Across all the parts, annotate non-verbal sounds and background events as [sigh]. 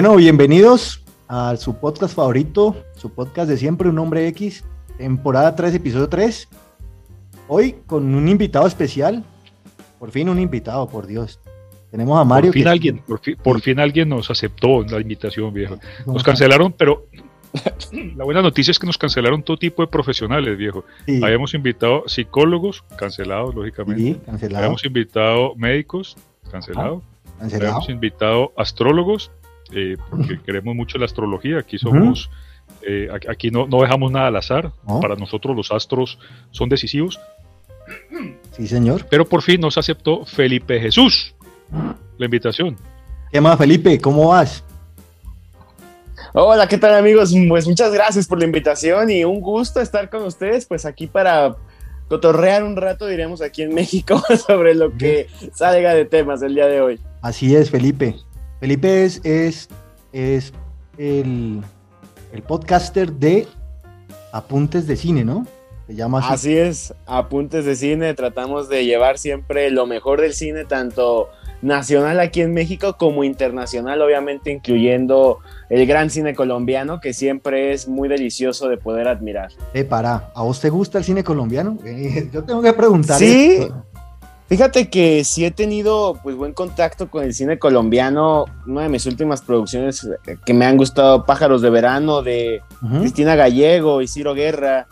Bueno, bienvenidos a su podcast favorito, su podcast de siempre, Un Hombre X, temporada 3, episodio 3. Hoy con un invitado especial, por fin un invitado, por Dios. Tenemos a Mario. Por fin, alguien, por, fin, alguien nos aceptó la invitación, viejo. Nos cancelaron, pero [clears throat] la buena noticia es que nos cancelaron todo tipo de profesionales, viejo. Habíamos invitado psicólogos, cancelados, lógicamente. Sí, cancelado. Habíamos invitado médicos, cancelados. cancelado. Habíamos invitado astrólogos, eh, porque queremos mucho la astrología. Aquí somos, eh, aquí no, no, dejamos nada al azar. Para nosotros los astros son decisivos. Sí, señor. Pero por fin nos aceptó Felipe Jesús la invitación. ¿Qué más, Felipe? ¿Cómo vas? Hola, ¿qué tal amigos? Pues muchas gracias por la invitación y un gusto estar con ustedes, pues aquí para cotorrear un rato, diremos aquí en [laughs] México, sobre lo que salga de temas el día de hoy. Así es, Felipe. Felipe es, es, el, podcaster de Apuntes de Cine, ¿no? Se llama así. Así es, Apuntes de Cine. Tratamos de llevar siempre lo mejor del cine, tanto nacional aquí en México como internacional, obviamente incluyendo el gran cine colombiano, que siempre es muy delicioso de poder admirar. Eh, para, ¿a vos te gusta el cine colombiano? [laughs] Yo tengo que preguntar. Sí, Fíjate que sí he tenido pues buen contacto con el cine colombiano. Una de mis últimas producciones eh, que me han gustado, Pájaros de Verano, de Cristina Gallego y Ciro Guerra.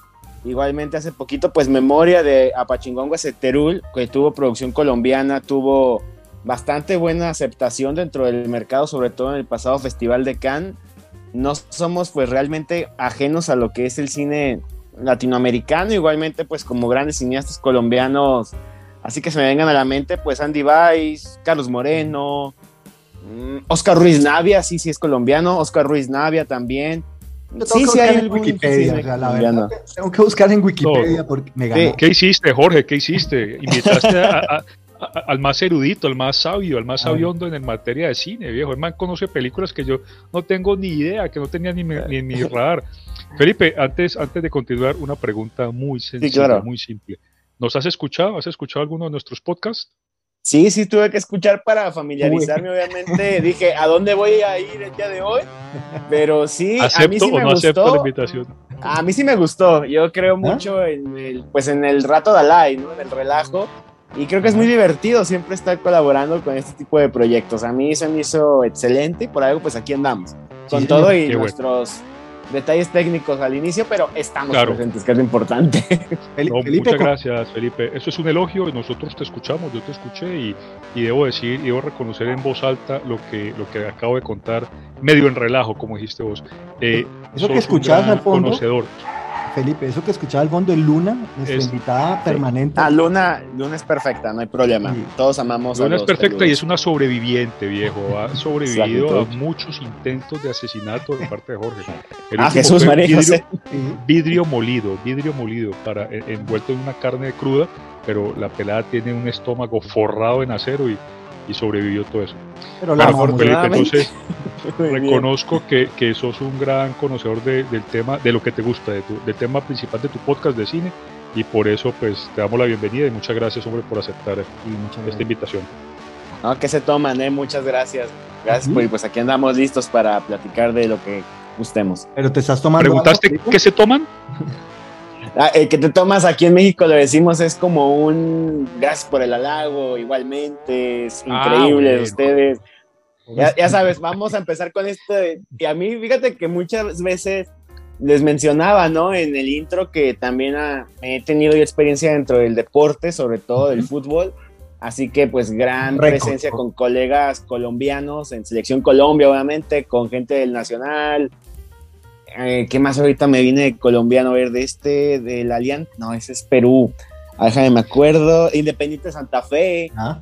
Igualmente hace poquito, pues Memoria de Apachingongo Seterul, que tuvo producción colombiana, tuvo bastante buena aceptación dentro del mercado, sobre todo en el pasado Festival de Cannes. No somos pues realmente ajenos a lo que es el cine latinoamericano, igualmente pues como grandes cineastas colombianos Así que se me vengan a la mente, pues Andy Weiss, Carlos Moreno, mm, Oscar Ruiz Navia, sí, sí es colombiano, Oscar Ruiz Navia también. Sí, sí hay en Wikipedia, tengo que buscar en Wikipedia porque me ganó. ¿Qué hiciste, Jorge? ¿Qué hiciste? Invitaste al más erudito, al más sabio, al más sabiondo en materia de cine, viejo. El man conoce películas que yo no tengo ni idea, que no tenía ni, ni en mi [laughs] radar. Felipe, antes, antes de continuar, una pregunta muy sencilla, muy simple. ¿Nos has escuchado? ¿Has escuchado alguno de nuestros podcasts? Sí, sí, tuve que escuchar para familiarizarme, obviamente. Dije, ¿a dónde voy a ir el día de hoy? Pero sí, a mí sí me gustó. la invitación? A mí sí me gustó. Yo creo ¿Ah? mucho en el, pues en el rato de Alay, ¿no? En el relajo. Y creo que es muy divertido siempre estar colaborando con este tipo de proyectos. A mí se me hizo excelente por algo, pues aquí andamos. Con todo y nuestros detalles técnicos al inicio, pero estamos presentes, que es lo importante. [laughs] muchas gracias, Felipe. Eso es un elogio y nosotros te escuchamos, yo te escuché y, y, debo decir, y debo reconocer en voz alta lo que, lo que acabo de contar, medio en relajo, como dijiste vos. Eh, Eso que escuchás al fondo. Conocedor. Felipe, eso que escuchaba al fondo de Luna, nuestra invitada permanente. Ah, Luna, Luna es perfecta, no hay problema. Todos amamos Luna a Luna es perfecta y es una sobreviviente, viejo. Ha [laughs] sobrevivido a muchos intentos de asesinato de parte de Jorge. ah, Jesús María Vidrio molido, vidrio molido, para, envuelto en una carne cruda, pero la pelada tiene un estómago forrado en acero y y sobrevivió todo eso. Pero la Felipe, entonces [laughs] reconozco que, que, sos un gran conocedor del tema, de lo que te gusta, de del tema principal de tu podcast de cine y por eso pues te damos la bienvenida y muchas gracias hombre por aceptar esta invitación. No, que se toman, eh? muchas gracias. Gracias, pues, pues aquí andamos listos para platicar de lo que gustemos. Pero te estás tomando. ¿Preguntaste qué se toman? [laughs] Ah, el que te tomas aquí en México, lo decimos, es como un gas por el halago, igualmente, es ah, increíble ustedes. Ya, sabes, vamos a empezar con esto. y a mí, fíjate que muchas veces les mencionaba, ¿no? En el intro que también he tenido experiencia dentro del deporte, sobre todo del fútbol. Así que pues gran presencia con colegas colombianos en Selección Colombia, obviamente, con gente del Nacional, eh, ¿Qué más ahorita me viene colombiano ver de este, del Alianza? No, ese es Perú. Ajá, me acuerdo. Independiente Santa Fe. Ah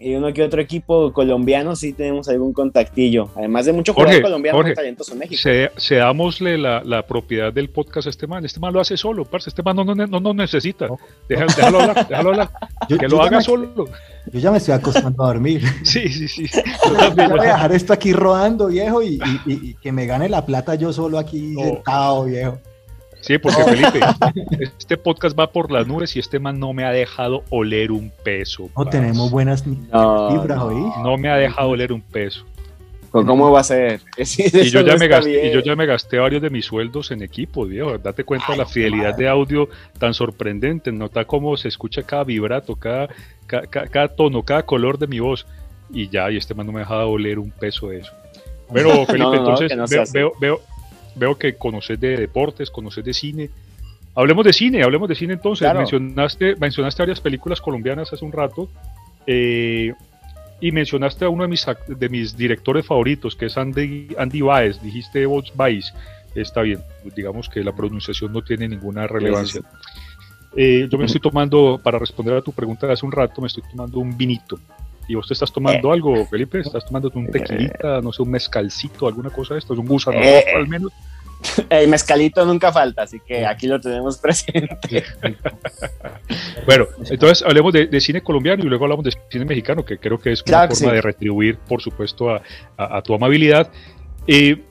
y uno que otro equipo colombiano sí tenemos algún contactillo. Además de muchos jugadores colombianos talentosos en México. Se, seámosle la, la, propiedad del podcast a este man. Este man lo hace solo, parce. Este man no, no, no, necesita. Déjalo, hablar, déjalo hablar. que lo haga solo. Yo ya me estoy acostando a dormir. [laughs] Sí, sí, sí. Yo voy a dejar esto aquí rodando, viejo, y, y, y, que me gane la plata yo solo aquí sentado, viejo. Sí, porque Felipe, [laughs] este podcast va por las nubes y este man no me ha dejado oler un peso. No tenemos buenas fibras hoy. No me ha dejado oler un peso. ¿Cómo va a ser? [laughs] y, yo ya me gasté, y yo ya me gasté varios de mis sueldos en equipo, viejo. Date cuenta de la fidelidad de audio tan sorprendente. Nota cómo se escucha cada vibrato, cada, cada, tono, cada color de mi voz. Y ya, y este man no me ha dejado oler un peso de eso. Pero [laughs] Felipe, entonces veo, veo, veo que conoces de deportes, conoces de cine. Hablemos de cine, hablemos de cine entonces. Mencionaste, mencionaste varias películas colombianas hace un rato eh, y mencionaste a uno de mis, de mis directores favoritos, que es Andy, Andy Baez. Dijiste vos Baez. Está bien, digamos que la pronunciación no tiene ninguna relevancia. Eh, yo me estoy tomando, para responder a tu pregunta de hace un rato, me estoy tomando un vinito. ¿Y vos te estás tomando eh. algo, Felipe? ¿Estás tomando un tequilita, no sé, un mezcalcito, alguna cosa de esto? ¿Un gusano al menos? [laughs] El mezcalito nunca falta, así que aquí lo tenemos presente. [laughs] bueno, entonces hablemos de, cine colombiano y luego hablamos de cine mexicano, que creo que es una forma de retribuir, por supuesto, a, tu amabilidad. Eh,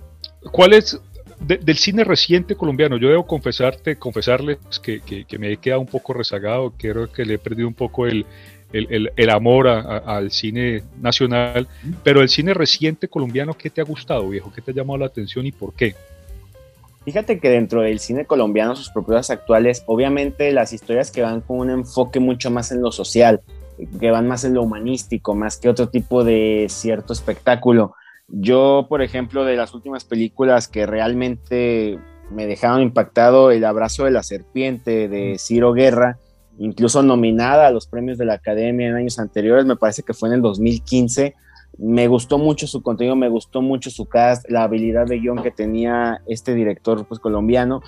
¿Cuál es del cine reciente colombiano? Yo debo confesarte, confesarles que, que, me he quedado un poco rezagado, creo que le he perdido un poco el, el, amor al cine nacional, pero el cine reciente colombiano, ¿qué te ha gustado, viejo? ¿Qué te ha llamado la atención y por qué? Fíjate que dentro del cine colombiano, sus propuestas actuales, obviamente las historias que van con un enfoque mucho más en lo social, que van más en lo humanístico, más que otro tipo de cierto espectáculo. Yo, por ejemplo, de las últimas películas que realmente me dejaron impactado, El abrazo de la serpiente de Ciro Guerra, incluso nominada a los premios de la Academia en años anteriores, me parece que fue en el 2015 me gustó mucho su contenido, me gustó mucho su cast, la habilidad de guion que tenía este director pues, colombiano.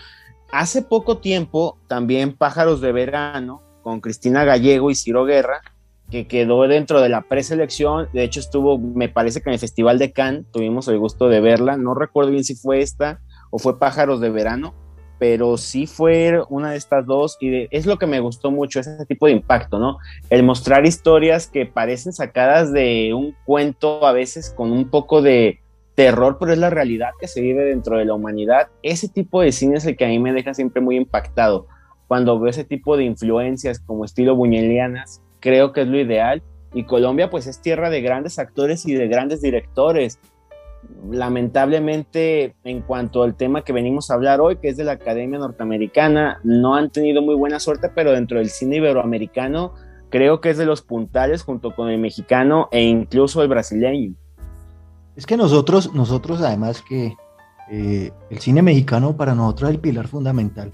Hace poco tiempo, también Pájaros de Verano, con Cristina Gallego y Ciro Guerra, que quedó dentro de la preselección. De hecho, estuvo, me parece que en el Festival de Cannes tuvimos el gusto de verla. No recuerdo bien si fue esta o fue Pájaros de Verano, pero sí fue una de estas dos y es lo que me gustó mucho, ese tipo de impacto, ¿no? El mostrar historias que parecen sacadas de un cuento a veces con un poco de terror, pero es la realidad que se vive dentro de la humanidad. Ese tipo de cine es el que a mí me deja siempre muy impactado. Cuando veo ese tipo de influencias como estilo buñuelianas, creo que es lo ideal. Y Colombia pues es tierra de grandes actores y de grandes directores lamentablemente, en cuanto al tema que venimos a hablar hoy, que es de la Academia Norteamericana, no han tenido muy buena suerte, pero dentro del cine iberoamericano creo que es de los puntales junto con el mexicano e incluso el brasileño. Es que nosotros, nosotros además que eh, el cine mexicano para nosotros es el pilar fundamental.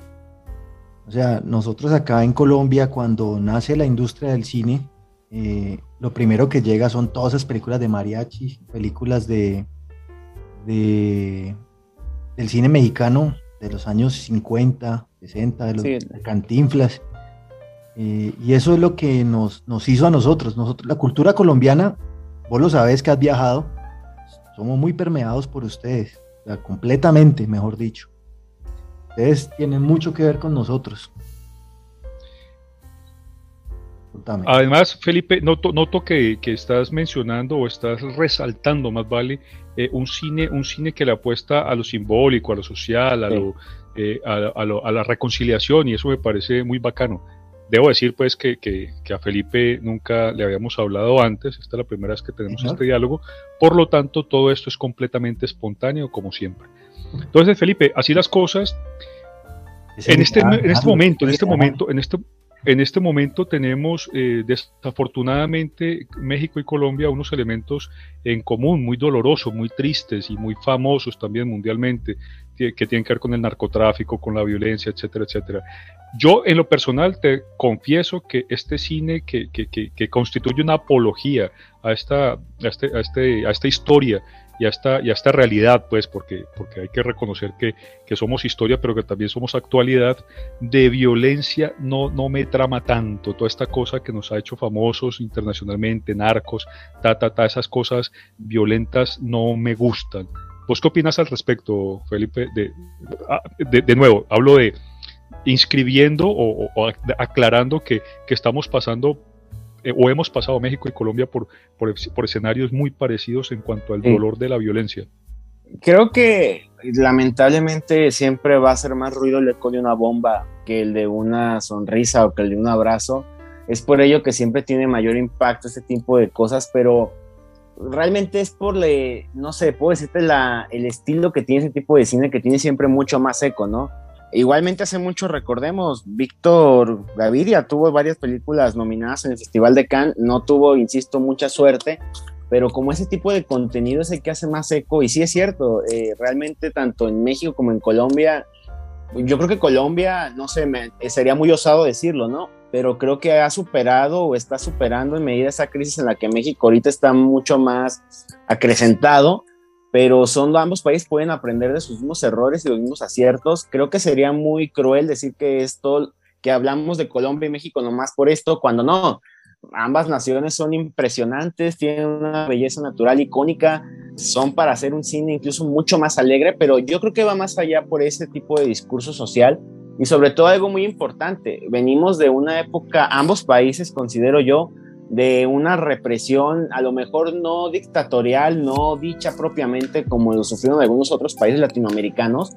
O sea, nosotros acá en Colombia, cuando nace la industria del cine, eh, lo primero que llega son todas esas películas de mariachi, películas de, de, del cine mexicano de los años 50, 60, de los cantinflas. Eh, y eso es lo que nos, nos hizo a nosotros. nosotros. La cultura colombiana, vos lo sabés que has viajado, somos muy permeados por ustedes, completamente, mejor dicho. Ustedes tienen mucho que ver con nosotros. Además, Felipe, noto, noto que, que, estás mencionando o estás resaltando, más vale, eh, un, cine, un cine que le apuesta a lo simbólico, a lo social, a, lo, eh, a, a, la reconciliación, y eso me parece muy bacano. Debo decir, pues, que, que, a Felipe nunca le habíamos hablado antes, esta es la primera vez que tenemos este diálogo, por lo tanto, todo esto es completamente espontáneo, como siempre. Entonces, Felipe, así las cosas. En este, en este momento, en este momento, en este, en este momento tenemos eh, desafortunadamente México y Colombia unos elementos en común muy dolorosos, muy tristes y muy famosos también mundialmente, que, tienen que ver con el narcotráfico, con la violencia, etcétera, etcétera. Yo en lo personal te confieso que este cine que, que constituye una apología a esta, a, este, a, este, a esta historia y a esta, y esta realidad, pues, porque, porque hay que reconocer que, que, somos historia, pero que también somos actualidad, de violencia no, no me trama tanto, toda esta cosa que nos ha hecho famosos internacionalmente, narcos, ta, ta, ta, esas cosas violentas no me gustan. ¿Vos qué opinas al respecto, Felipe? De, ah, de, nuevo, hablo de inscribiendo o, aclarando que, que estamos pasando eh, o hemos pasado México y Colombia por, por, escenarios muy parecidos en cuanto al dolor de la violencia. Creo que lamentablemente siempre va a ser más ruido el eco de una bomba que el de una sonrisa o que el de un abrazo. Es por ello que siempre tiene mayor impacto este tipo de cosas, pero realmente es por, le, no sé, puedo decirte la, el estilo que tiene ese tipo de cine que tiene siempre mucho más eco, ¿no? Igualmente hace mucho, recordemos, Víctor Gaviria tuvo varias películas nominadas en el Festival de Cannes, no tuvo, insisto, mucha suerte, pero como ese tipo de contenido es el que hace más eco, y sí es cierto, eh, realmente tanto en México como en Colombia, yo creo que Colombia, no sé, me, sería muy osado decirlo, ¿no? Pero creo que ha superado o está superando en medida esa crisis en la que México ahorita está mucho más acrecentado pero son ambos países pueden aprender de sus mismos errores y los mismos aciertos. Creo que sería muy cruel decir que esto, que hablamos de Colombia y México nomás por esto, cuando no. Ambas naciones son impresionantes, tienen una belleza natural icónica, son para hacer un cine incluso mucho más alegre, pero yo creo que va más allá por ese tipo de discurso social y sobre todo algo muy importante. Venimos de una época, ambos países, considero yo, de una represión, a lo mejor no dictatorial, no dicha propiamente como lo sufrieron algunos otros países latinoamericanos,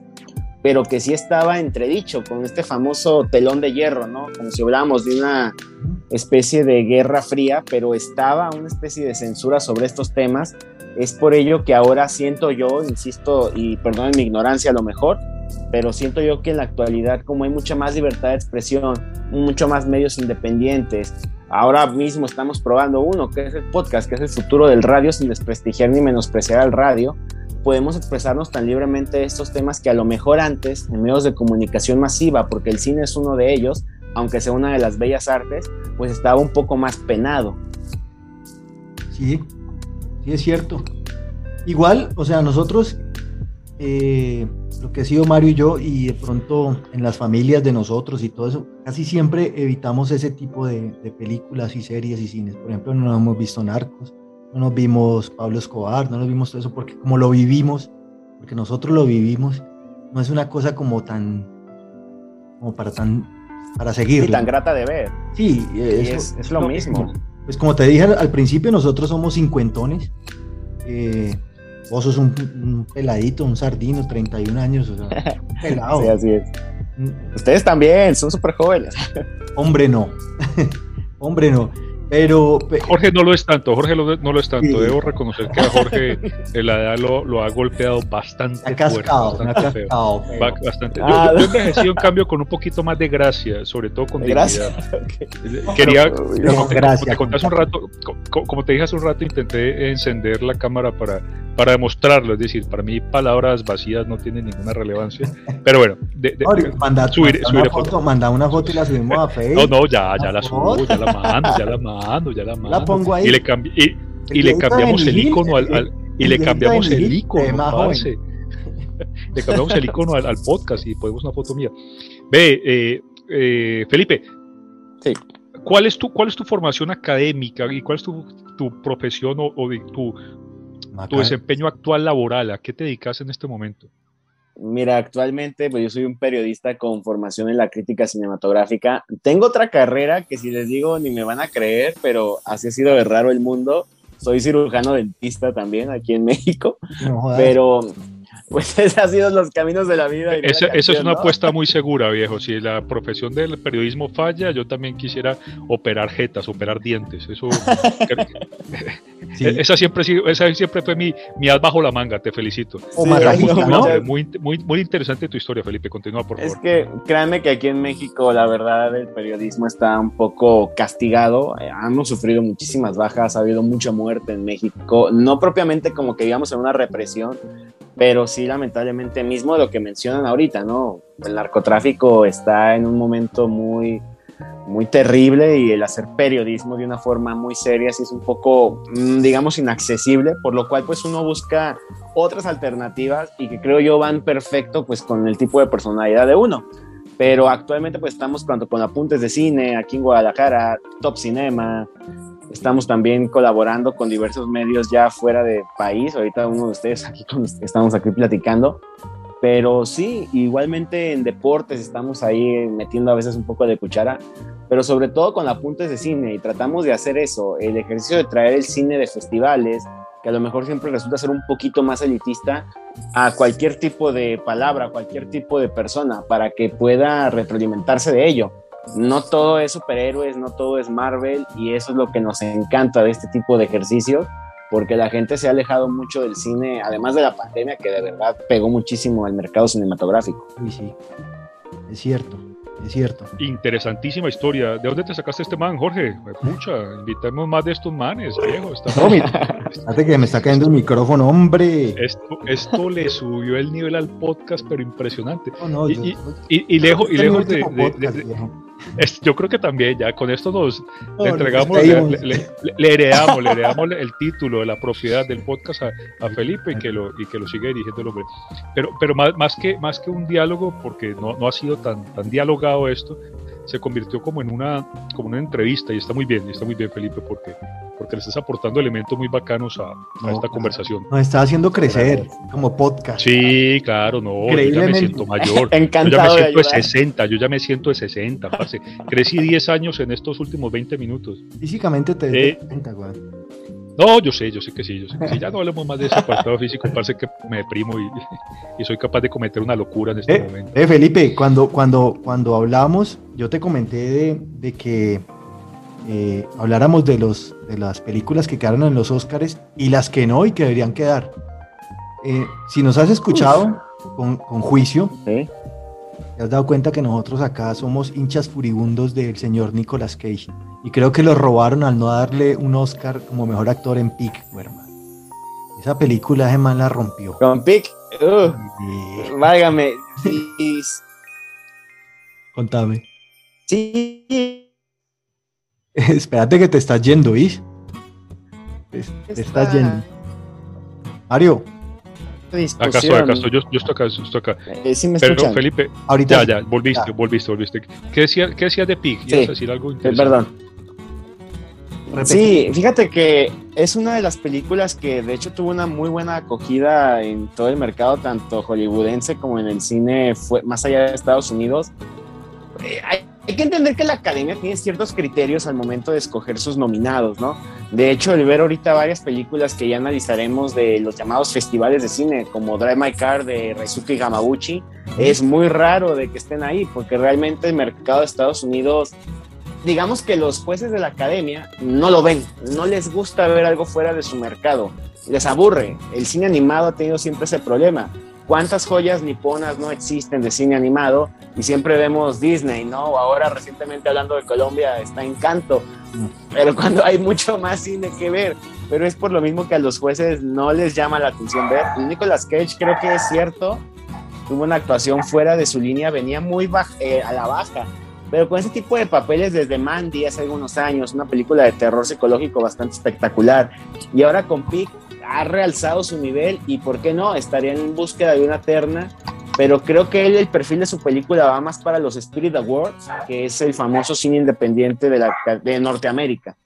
pero que sí estaba entredicho con este famoso telón de hierro, ¿no? Como si hablábamos de una especie de guerra fría, pero estaba una especie de censura sobre estos temas. Es por ello que ahora siento yo, insisto, y perdonen mi ignorancia a lo mejor, pero siento yo que en la actualidad, como hay mucha más libertad de expresión, mucho más medios independientes, Ahora mismo estamos probando uno, que es el podcast, que es el futuro del radio, sin desprestigiar ni menospreciar al radio. Podemos expresarnos tan libremente estos temas que a lo mejor antes, en medios de comunicación masiva, porque el cine es uno de ellos, aunque sea una de las bellas artes, pues estaba un poco más penado. Sí, sí es cierto. Igual, o sea, nosotros eh, lo que ha sido Mario y yo, y de pronto en las familias de nosotros y todo eso, casi siempre evitamos ese tipo de, películas y series y cines. Por ejemplo, no hemos visto Narcos, no nos vimos Pablo Escobar, no nos vimos todo eso, porque como lo vivimos, porque nosotros lo vivimos, no es una cosa como tan, como para tan, para seguir. Y tan grata de ver. Sí, es, lo, mismo. Pues como te dije al, principio, nosotros somos cincuentones. Eh, Vos sos un, peladito, un sardino, 31 años, o sea, [laughs] pelado. sí, así es. Mm. Ustedes también, son súper jóvenes. Hombre, no. [laughs] Hombre, no. Pero. Jorge no lo es tanto, Jorge no lo es tanto. Debo reconocer que a Jorge la edad lo, ha golpeado bastante. Ha cascado, fuerte, bastante cascado, bastante. Ah, yo, he yo en cambio con un poquito más de gracia, sobre todo con dignidad. [laughs] Quería, como, te, un rato, como te dije hace un rato, intenté encender la cámara para, para demostrarlo. Es decir, para mí palabras vacías no tienen ninguna relevancia. Pero bueno, de, manda, subir, una foto, manda una foto y la subimos a Facebook. No, no, ya, [laughs] ya la subo, ya la mando, ya la mando ya la mando. La pongo ahí. Y le, y, le cambiamos el icono al, y le cambiamos el icono, le cambiamos el icono al, podcast y podemos una foto mía. Ve, eh, eh, Felipe. Sí. ¿Cuál es tu, cuál es tu formación académica y cuál es tu, tu profesión o, o tu, tu desempeño actual laboral? ¿A qué te dedicas en este momento? Mira, actualmente pues yo soy un periodista con formación en la crítica cinematográfica. Tengo otra carrera que si les digo ni me van a creer, pero así ha sido de raro el mundo. Soy cirujano dentista también aquí en [laughs] México, pero pues [laughs] esos han sido los caminos de la vida. Esa, es una apuesta muy segura, viejo. Si la profesión del periodismo falla, yo también quisiera operar jetas, operar dientes. Eso. [laughs] [laughs] esa, siempre, esa siempre fue mi, mi as bajo la manga, te felicito. muy, muy, muy interesante tu historia, Felipe. Continúa, por favor. Es que créanme que aquí en México, la verdad, el periodismo está un poco castigado. Eh, hemos sufrido muchísimas bajas, ha habido mucha muerte en México. No propiamente como que digamos en una represión pero sí lamentablemente mismo lo que mencionan ahorita, ¿no? El narcotráfico está en un momento muy, muy terrible y el hacer periodismo de una forma muy seria sí es un poco, mm, digamos, inaccesible, por lo cual pues uno busca otras alternativas y que creo yo van perfecto pues con el tipo de personalidad de uno. Pero actualmente pues estamos con, con apuntes de cine aquí en Guadalajara, Top Cinema, estamos también colaborando con diversos medios ya fuera de país, ahorita uno de ustedes aquí estamos aquí platicando, pero sí, igualmente en deportes estamos ahí metiendo a veces un poco de cuchara, pero sobre todo con apuntes de cine y tratamos de hacer eso, el ejercicio de traer el cine de festivales, que a lo mejor siempre resulta ser un poquito más elitista, a cualquier tipo de palabra, cualquier tipo de persona, para que pueda retroalimentarse de ello. No todo es superhéroes, no todo es Marvel, y eso es lo que nos encanta de este tipo de ejercicios, porque la gente se ha alejado mucho del cine, además de la pandemia que de verdad pegó muchísimo al mercado cinematográfico. Sí, sí, es cierto. Es cierto. Interesantísima historia. ¿De dónde te sacaste este man, Jorge? Pucha, invitemos más de estos manes, viejo. Está que me está cayendo el micrófono, hombre. Esto, esto le subió el nivel al podcast, pero impresionante. y, y, lejos, y lejos de, yo creo que también ya con esto nos entregamos, le, heredamos, le heredamos el título de la propiedad del podcast a, Felipe y que lo, y que lo sigue dirigiendo el hombre. Pero, pero más, más, que, más que un diálogo, porque no, no ha sido tan, tan dialogado esto, se convirtió como en una, como una entrevista y está muy bien, y está muy bien Felipe porque, porque le estás aportando elementos muy bacanos a, esta conversación. Nos está haciendo crecer como podcast. Sí, claro, no, yo ya me siento mayor. [laughs] Encantado yo ya me siento de, 60, yo ya me siento de 60, parce. Crecí 10 años en estos últimos 20 minutos. Físicamente te eh, no, yo sé, yo sé que sí, yo sé que sí. Ya no hablemos más de ese apartado físico, parece que me deprimo [laughs] y, soy capaz de cometer una locura en este eh, momento. Eh, Felipe, cuando, cuando, cuando hablamos, yo te comenté de, que eh, habláramos de, los, de las películas que quedaron en los Oscars y las que no y que deberían quedar. Eh, si nos has escuchado con, con, juicio, te has dado cuenta que nosotros acá somos hinchas furibundos del señor Nicolas Cage. Y creo que lo robaron al no darle un Oscar como mejor actor en Pick, hermano. Esa película ese man la rompió. Con Pick, uh, válgame. Contame. Sí. [laughs] Espérate que te estás yendo, estás yendo. Mario. Acá estoy, acá estoy, yo, estoy acá, yo estoy acá. Eh, sí me Perdón, Felipe. Ahorita. Ya, ya, volviste, volviste, volviste. ¿Qué decías decía de Pig? Sí. decir algo interesante? Perdón. Sí, fíjate que es una de las películas que de hecho tuvo una muy buena acogida en todo el mercado, tanto hollywoodense como en el cine fue, más allá de Estados Unidos. Eh, hay, que entender que la academia tiene ciertos criterios al momento de escoger sus nominados, ¿no? De hecho, el ver ahorita varias películas que ya analizaremos de los llamados festivales de cine, como Drive My Car de Reizuki Hamaguchi, es muy raro de que estén ahí, porque realmente el mercado de Estados Unidos digamos que los jueces de la academia no lo ven, no les gusta ver algo fuera de su mercado, les aburre. El cine animado ha tenido siempre ese problema. ¿Cuántas joyas niponas no existen de cine animado? Y siempre vemos Disney, ¿no? Ahora recientemente hablando de Colombia está Encanto, pero cuando hay mucho más cine que ver. Pero es por lo mismo que a los jueces no les llama la atención ver. Nicolas Cage creo que es cierto, tuvo una actuación fuera de su línea, venía muy eh, a la baja pero con ese tipo de papeles desde Mandy hace algunos años, una película de terror psicológico bastante espectacular, y ahora con Pick ha realzado su nivel y, ¿por qué no? Estaría en búsqueda de una terna, pero creo que él, el perfil de su película va más para los Spirit Awards, que es el famoso cine independiente de, la, de Norteamérica.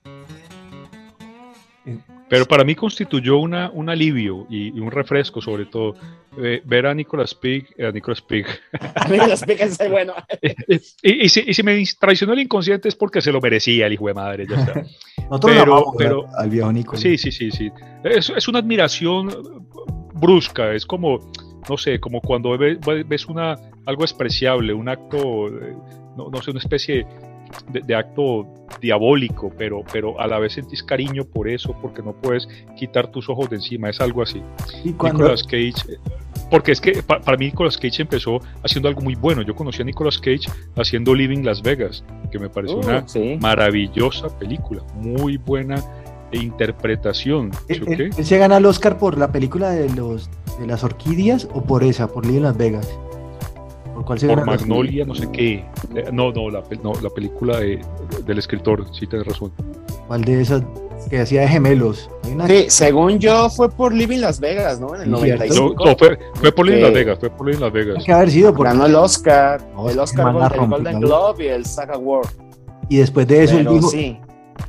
Pero para mí constituyó una, un alivio y, un refresco, sobre todo, eh, ver a Nicolas Pig. A Nicolas Pig. [laughs] A Nicolas Pig es bueno. [laughs] y, si, me traicionó el inconsciente es porque se lo merecía el hijo de madre, ya está. [laughs] pero, pero, al viejo Nicolas. Sí, sí, sí, sí. Es, es, una admiración brusca, es como, no sé, como cuando ves, ves una, algo despreciable, un acto, eh, no, no sé, una especie de, acto diabólico, pero, pero a la vez sentís cariño por eso, porque no puedes quitar tus ojos de encima, es algo así. Nicolas Cage, eh, porque es que para mí Nicolas Cage empezó haciendo algo muy bueno. Yo conocí a Nicolas Cage haciendo Living Las Vegas, que me pareció uh, una maravillosa película, muy buena interpretación. ¿Él, eh, eh, ¿Él, se gana el Oscar por la película de los de las orquídeas o por esa, por Living Las Vegas? ¿Por cuál se Por Magnolia, no sé qué. Eh, no, no, la, no, la película del escritor, sí tienes razón. ¿Cuál de esas que hacía de gemelos? Sí, según yo fue por Living Las Vegas, ¿no? En el 95. No, fue, fue, por Living Las Vegas, fue por Living Las Vegas. que haber sido por... Ganó el Oscar, el Oscar, el Golden Globe y el Saga Award. Y después de eso él dijo, sí.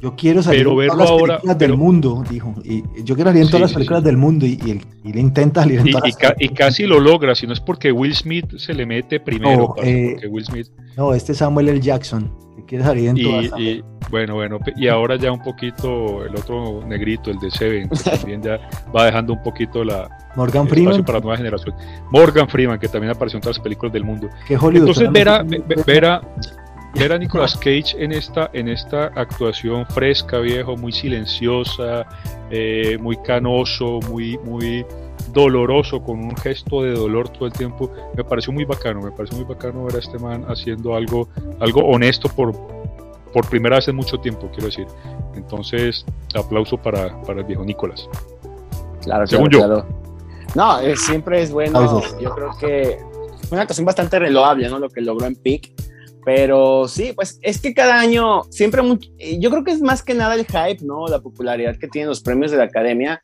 Yo quiero salir en todas las películas del mundo, dijo. Y yo quiero salir en todas las películas del mundo y, y, le intenta salir en todas y, y casi lo logra, si no es porque Will Smith se le mete primero. No, eh, Will Smith... no este Samuel L. Jackson, que quiere salir en todas. Y, bueno, bueno, y ahora ya un poquito el otro negrito, el de Seven, que [laughs] también ya va dejando un poquito la, Morgan Freeman. para nueva generación. Morgan Freeman, que también apareció en todas las películas del mundo. Entonces, Vera, Vera, ver a [laughs] Nicolas Cage en esta, en esta actuación fresca, viejo, muy silenciosa, eh, muy canoso, muy, muy doloroso, con un gesto de dolor todo el tiempo, me pareció muy bacano, me pareció muy bacano ver a este man haciendo algo, algo honesto por, por primera vez en mucho tiempo, quiero decir. Entonces, aplauso para, para el viejo Nicolas. Claro, Según yo. No, siempre es bueno. Yo creo que fue una actuación bastante reloable, ¿no? Lo que logró en Peak pero sí, pues es que cada año siempre, yo creo que es más que nada el hype, ¿no? La popularidad que tienen los premios de la academia,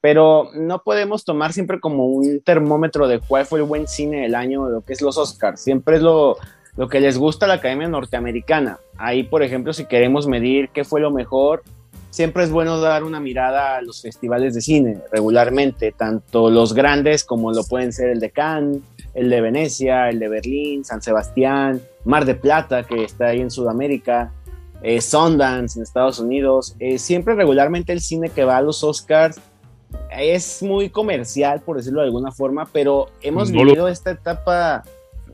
pero no podemos tomar siempre como un termómetro de cuál fue el buen cine del año, lo que es los Oscars. Siempre es lo, lo que les gusta a la academia norteamericana. Ahí, por ejemplo, si queremos medir qué fue lo mejor, siempre es bueno dar una mirada a los festivales de cine regularmente, tanto los grandes como lo pueden ser el de Cannes, el de Venecia, el de Berlín, San Sebastián, Mar de Plata, que está ahí en Sudamérica, eh, Sundance en Estados Unidos. Eh, siempre regularmente el cine que va a los Oscars es muy comercial, por decirlo de alguna forma, pero hemos vivido esta etapa.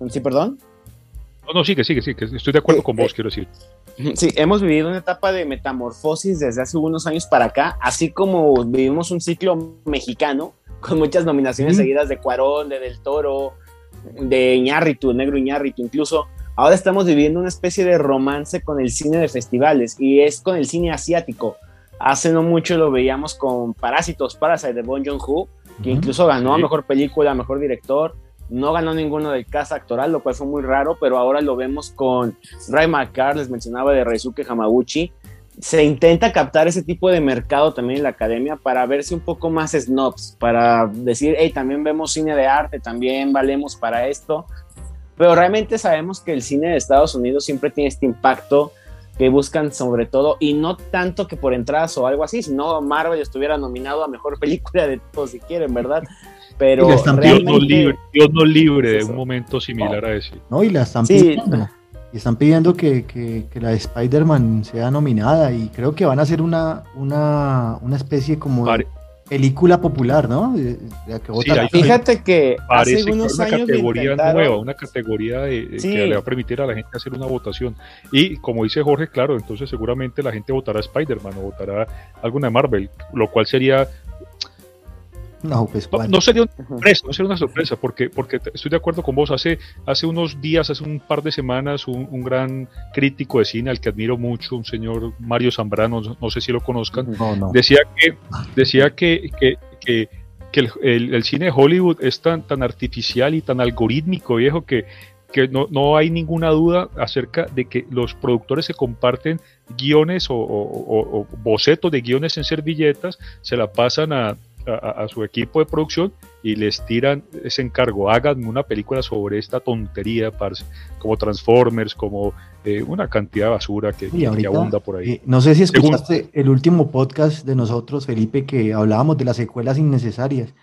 ¿Sí, perdón? No, no, sigue, sigue, sigue. Estoy de acuerdo con vos, quiero decir. Sí, hemos vivido una etapa de metamorfosis desde hace unos años para acá, así como vivimos un ciclo mexicano con muchas nominaciones seguidas de Cuarón, de Del Toro, de Iñárritu, Negro Iñárritu incluso. Ahora estamos viviendo una especie de romance con el cine de festivales y es con el cine asiático. Hace no mucho lo veíamos con Parásitos, Parasite de Bon Joon-ho, que incluso ganó a Mejor Película, Mejor Director. No ganó ninguno del cast actoral, lo cual fue muy raro, pero ahora lo vemos con Ray McCarr, les mencionaba de Reisuke Hamaguchi, se intenta captar ese tipo de mercado también en la academia para verse un poco más snobs, para decir, hey, también vemos cine de arte, también valemos para esto, pero realmente sabemos que el cine de Estados Unidos siempre tiene este impacto que buscan sobre todo, y no tanto que por entradas o algo así, sino Marvel estuviera nominado a mejor [laughs] película de todos si quieren, ¿verdad? Pero Dios, no libre, Dios no libre de un momento similar a ese. No, y la están sí, y están pidiendo que, que, la Spider-Man sea nominada y creo que van a hacer una, una, una especie como de película popular, ¿no? fíjate que hace unos una categoría nueva, una categoría de, que le va a permitir a la gente hacer una votación. Y como dice Jorge, claro, entonces seguramente la gente votará Spider-Man o votará alguna de Marvel, lo cual sería no, pues, no, sería una sorpresa, no sería una sorpresa, porque, porque estoy de acuerdo con vos. Hace, hace unos días, hace un par de semanas, un, gran crítico de cine al que admiro mucho, un señor Mario Zambrano, no, sé si lo conozcan, decía que, decía que, que, el, cine de Hollywood es tan, tan artificial y tan algorítmico, viejo, que, que no, no, hay ninguna duda acerca de que los productores se comparten guiones o bocetos de guiones en servilletas, se la pasan a, a, su equipo de producción y les tiran ese encargo, hagan una película sobre esta tontería, como Transformers, como eh, una cantidad de basura que, abunda por ahí. Eh, no sé si escuchaste el último podcast de nosotros, Felipe, que hablábamos de las secuelas innecesarias.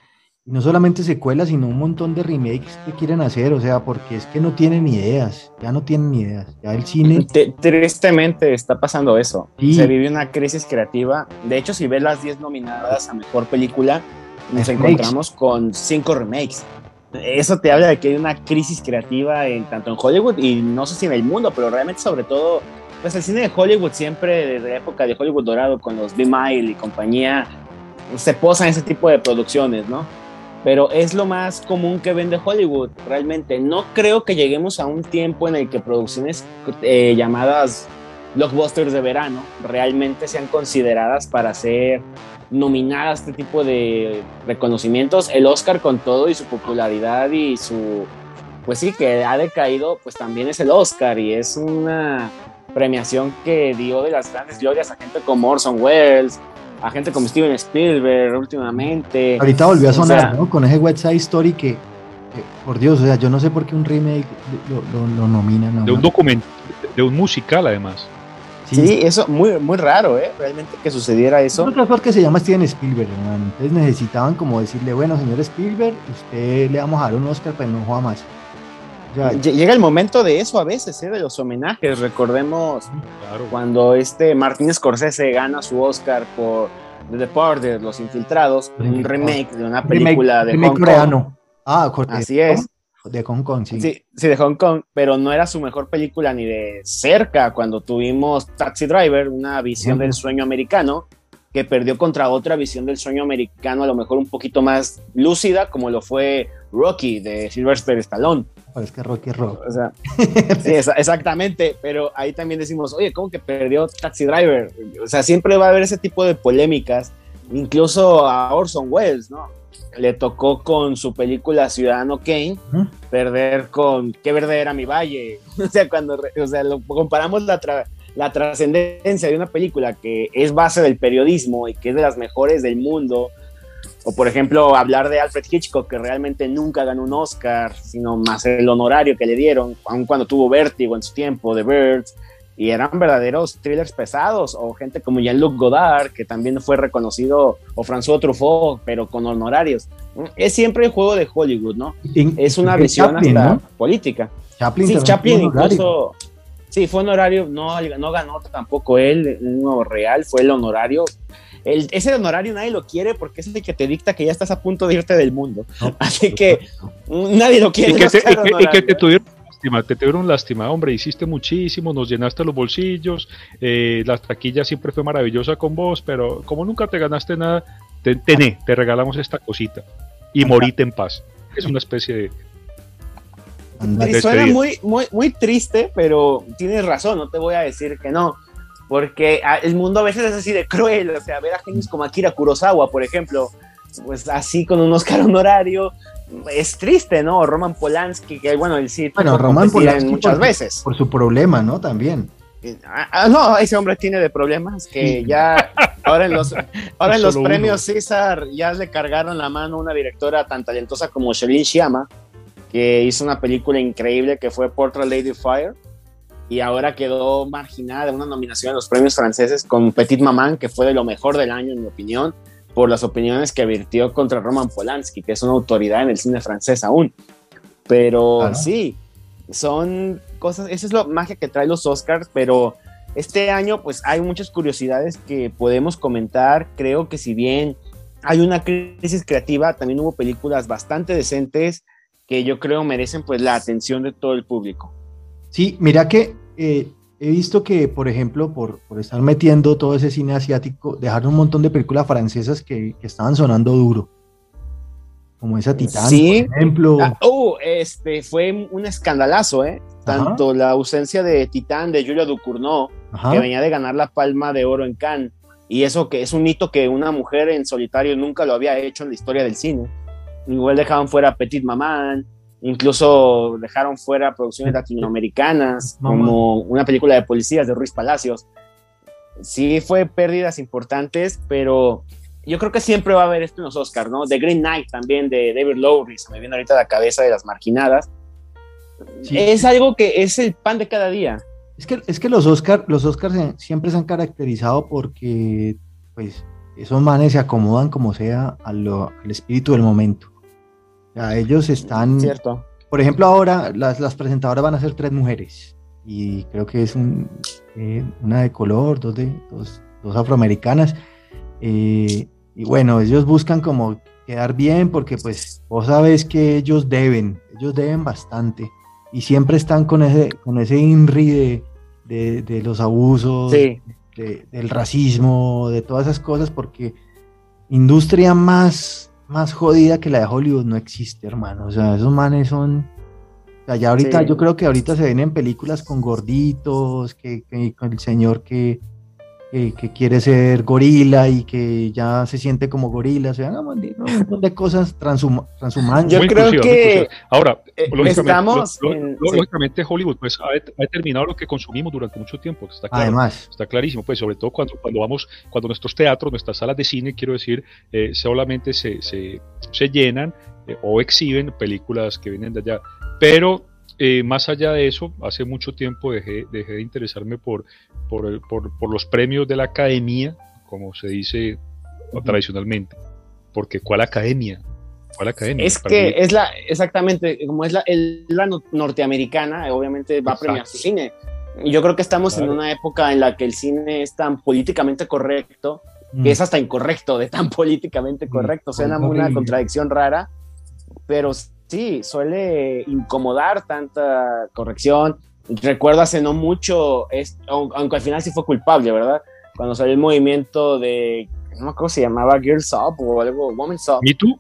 No solamente secuelas, sino un montón de remakes que quieren hacer, o sea, porque es que no tienen ideas, ya no tienen ideas. Ya el cine. Tristemente está pasando eso. Se vive una crisis creativa. De hecho, si ves las 10 nominadas a mejor película, nos encontramos con 5 remakes. Eso te habla de que hay una crisis creativa en, tanto en Hollywood y no sé si en el mundo, pero realmente, sobre todo, pues el cine de Hollywood siempre, desde la época de Hollywood Dorado, con los B-Mile y compañía, se posa en ese tipo de producciones, ¿no? Pero es lo más común que vende Hollywood, realmente. No creo que lleguemos a un tiempo en el que producciones eh, llamadas blockbusters de verano realmente sean consideradas para ser nominadas a este tipo de reconocimientos. El Oscar con todo y su popularidad y su pues sí, que ha decaído, pues también es el Oscar y es una premiación que dio de las grandes glorias a gente como Orson Welles, a gente como Steven Spielberg últimamente. Ahorita volvió a sonar, ¿no? Con ese West Side Story que, por Dios, o sea, yo no sé por qué un remake lo, lo, nominan. De un documento, de un musical además. Sí. eso muy, muy raro, ¿eh? Realmente que sucediera eso. Otro porque se llama Steven Spielberg, hermano. Entonces necesitaban como decirle, bueno, señor Spielberg, usted le vamos a dar un Oscar, pero no juega más. Llega el momento de eso a veces, ¿eh? de los homenajes. Recordemos cuando este Martín Scorsese gana su Oscar por The Departed, Los Infiltrados, un remake de una película de Hong Kong. Ah, así es. De Hong Kong, sí. sí. sí. de Hong Kong, pero no era su mejor película ni de cerca cuando tuvimos Taxi Driver, una visión del sueño americano, que perdió contra otra visión del sueño americano, a lo mejor un poquito más lúcida, como lo fue Rocky de Sylvester Stallone. Es que Rocky es Rocky. O sea, [laughs] sí, exactamente, pero ahí también decimos, oye, ¿cómo que perdió Taxi Driver? O sea, siempre va a haber ese tipo de polémicas, incluso a Orson Welles, ¿no? Le tocó con su película Ciudadano Kane perder con Qué verde era mi valle. [laughs] o sea, cuando o sea, lo, comparamos la, la trascendencia de una película que es base del periodismo y que es de las mejores del mundo, o por ejemplo, hablar de Alfred Hitchcock, que realmente nunca ganó un Oscar, sino más el honorario que le dieron, aun cuando tuvo Vértigo en su tiempo, The Birds, y eran verdaderos thrillers pesados, o gente como Jean-Luc Godard, que también fue reconocido, o François Truffaut, pero con honorarios. Es siempre el juego de Hollywood, ¿no? es una visión hasta política. Chaplin sí, Chaplin incluso... Sí, fue honorario, no, no ganó tampoco él, uno real, fue el honorario ese honorario nadie lo quiere porque es el que te dicta que ya estás a punto de irte del mundo. Así que nadie lo quiere. Y que, te, tuvieron lástima, te tuvieron lástima, hombre, hiciste muchísimo, nos llenaste los bolsillos, eh, la taquilla siempre fue maravillosa con vos, pero como nunca te ganaste nada, te, tené, te regalamos esta cosita y morite en paz. Es una especie de... suena muy, muy, muy triste, pero tienes razón, no te voy a decir que no porque ah, el mundo a veces es así de cruel, o sea, ver a genios como Akira Kurosawa, por ejemplo, pues así con un Oscar honorario, es triste, ¿no? Roman Polanski, que bueno, el sí, bueno, Roman Polanski muchas veces. Por su problema, ¿no? También. Ah, ah, no, ese hombre tiene de problemas que ya ahora en los, [laughs] ahora en los premios César ya le cargaron la mano a una directora tan talentosa como Shelin Sciamma, que hizo una película increíble que fue Portrait Lady Fire y ahora quedó marginada de una nominación a los premios franceses con Petit Maman, que fue de lo mejor del año, en mi opinión, por las opiniones que virtió contra Roman Polanski, que es una autoridad en el cine francés aún. Pero sí, son cosas, esa es la magia que trae los Oscars, pero este año pues hay muchas curiosidades que podemos comentar. Creo que si bien hay una crisis creativa, también hubo películas bastante decentes que yo creo merecen pues la atención de todo el público. Sí, mira que eh, he visto que, por ejemplo, por, por, estar metiendo todo ese cine asiático, dejaron un montón de películas francesas que, estaban sonando duro. Como esa Titán, por ejemplo. Ah, oh, este fue un escandalazo, ¿eh? Tanto la ausencia de Titán de Julia Ducournau, que venía de ganar la Palma de Oro en Cannes, y eso que es un hito que una mujer en solitario nunca lo había hecho en la historia del cine. Igual dejaban fuera Petit Maman, Incluso dejaron fuera producciones latinoamericanas, como una película de policías de Ruiz Palacios. Sí fue pérdidas importantes, pero yo creo que siempre va a haber esto en los Oscars, ¿no? The Green Knight también de David Lowry, se me viene ahorita la cabeza de las marginadas. Es algo que es el pan de cada día. Es que, es que los Oscars los Oscars siempre se han caracterizado porque, pues, esos manes se acomodan como sea al espíritu del momento ellos están... Cierto. Por ejemplo, ahora las, las presentadoras van a ser tres mujeres y creo que es un, eh, una de color, dos, de, dos, dos afroamericanas. Eh, y bueno, ellos buscan como quedar bien porque pues vos sabes que ellos deben, ellos deben bastante y siempre están con ese, con ese INRI de, de, los abusos, del racismo, de todas esas cosas porque industria más más jodida que la de Hollywood no existe, hermano. O sea, esos manes son. O sea, ya ahorita, yo creo que ahorita se ven en películas con gorditos, que, con el señor que, que, quiere ser gorila y que ya se siente como gorila, o sea, un montón de cosas transhumanas. Yo creo que ahora, eh, lógicamente, Hollywood pues ha, determinado lo que consumimos durante mucho tiempo, está claro, Además, está clarísimo, pues sobre todo cuando, cuando vamos, cuando nuestros teatros, nuestras salas de cine, quiero decir, eh, solamente se, se, se llenan eh, o exhiben películas que vienen de allá, pero eh, más allá de eso, hace mucho tiempo dejé, dejé de interesarme por, por, por, los premios de la academia, como se dice tradicionalmente. Porque ¿cuál academia? ¿Cuál academia? Es que es la, exactamente, como es la, la norteamericana, obviamente va a premiar su cine. Yo creo que estamos en una época en la que el cine es tan políticamente correcto, que mm. es hasta incorrecto de tan [laughs] políticamente mm. correcto. Suena una contradicción rara, pero sí, suele incomodar tanta corrección. Recuerdo hace no mucho, aunque al final sí fue culpable, ¿verdad? Cuando salió el movimiento de, no me acuerdo si se llamaba Girls Up o algo, Women's Up. ¿Me Too?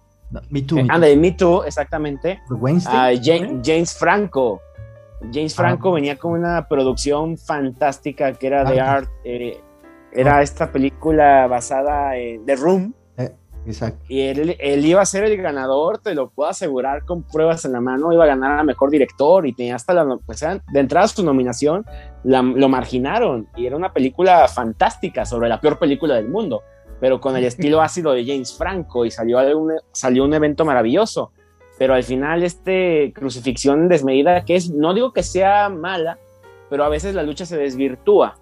me Too. Eh, anda, Me Too, exactamente. Ah, James, Franco. James ah. Franco venía con una producción fantástica que era de ah. art. Eh, era esta película basada en The Room y él, iba a ser el ganador, te lo puedo asegurar con pruebas en la mano, iba a ganar a mejor director y tenía hasta la, pues, de entrada su nominación, lo marginaron y era una película fantástica sobre la peor película del mundo, pero con el [laughs] estilo ácido de James Franco y salió un, salió un evento maravilloso, pero al final este crucifixión desmedida que es, no digo que sea mala, pero a veces la lucha se desvirtúa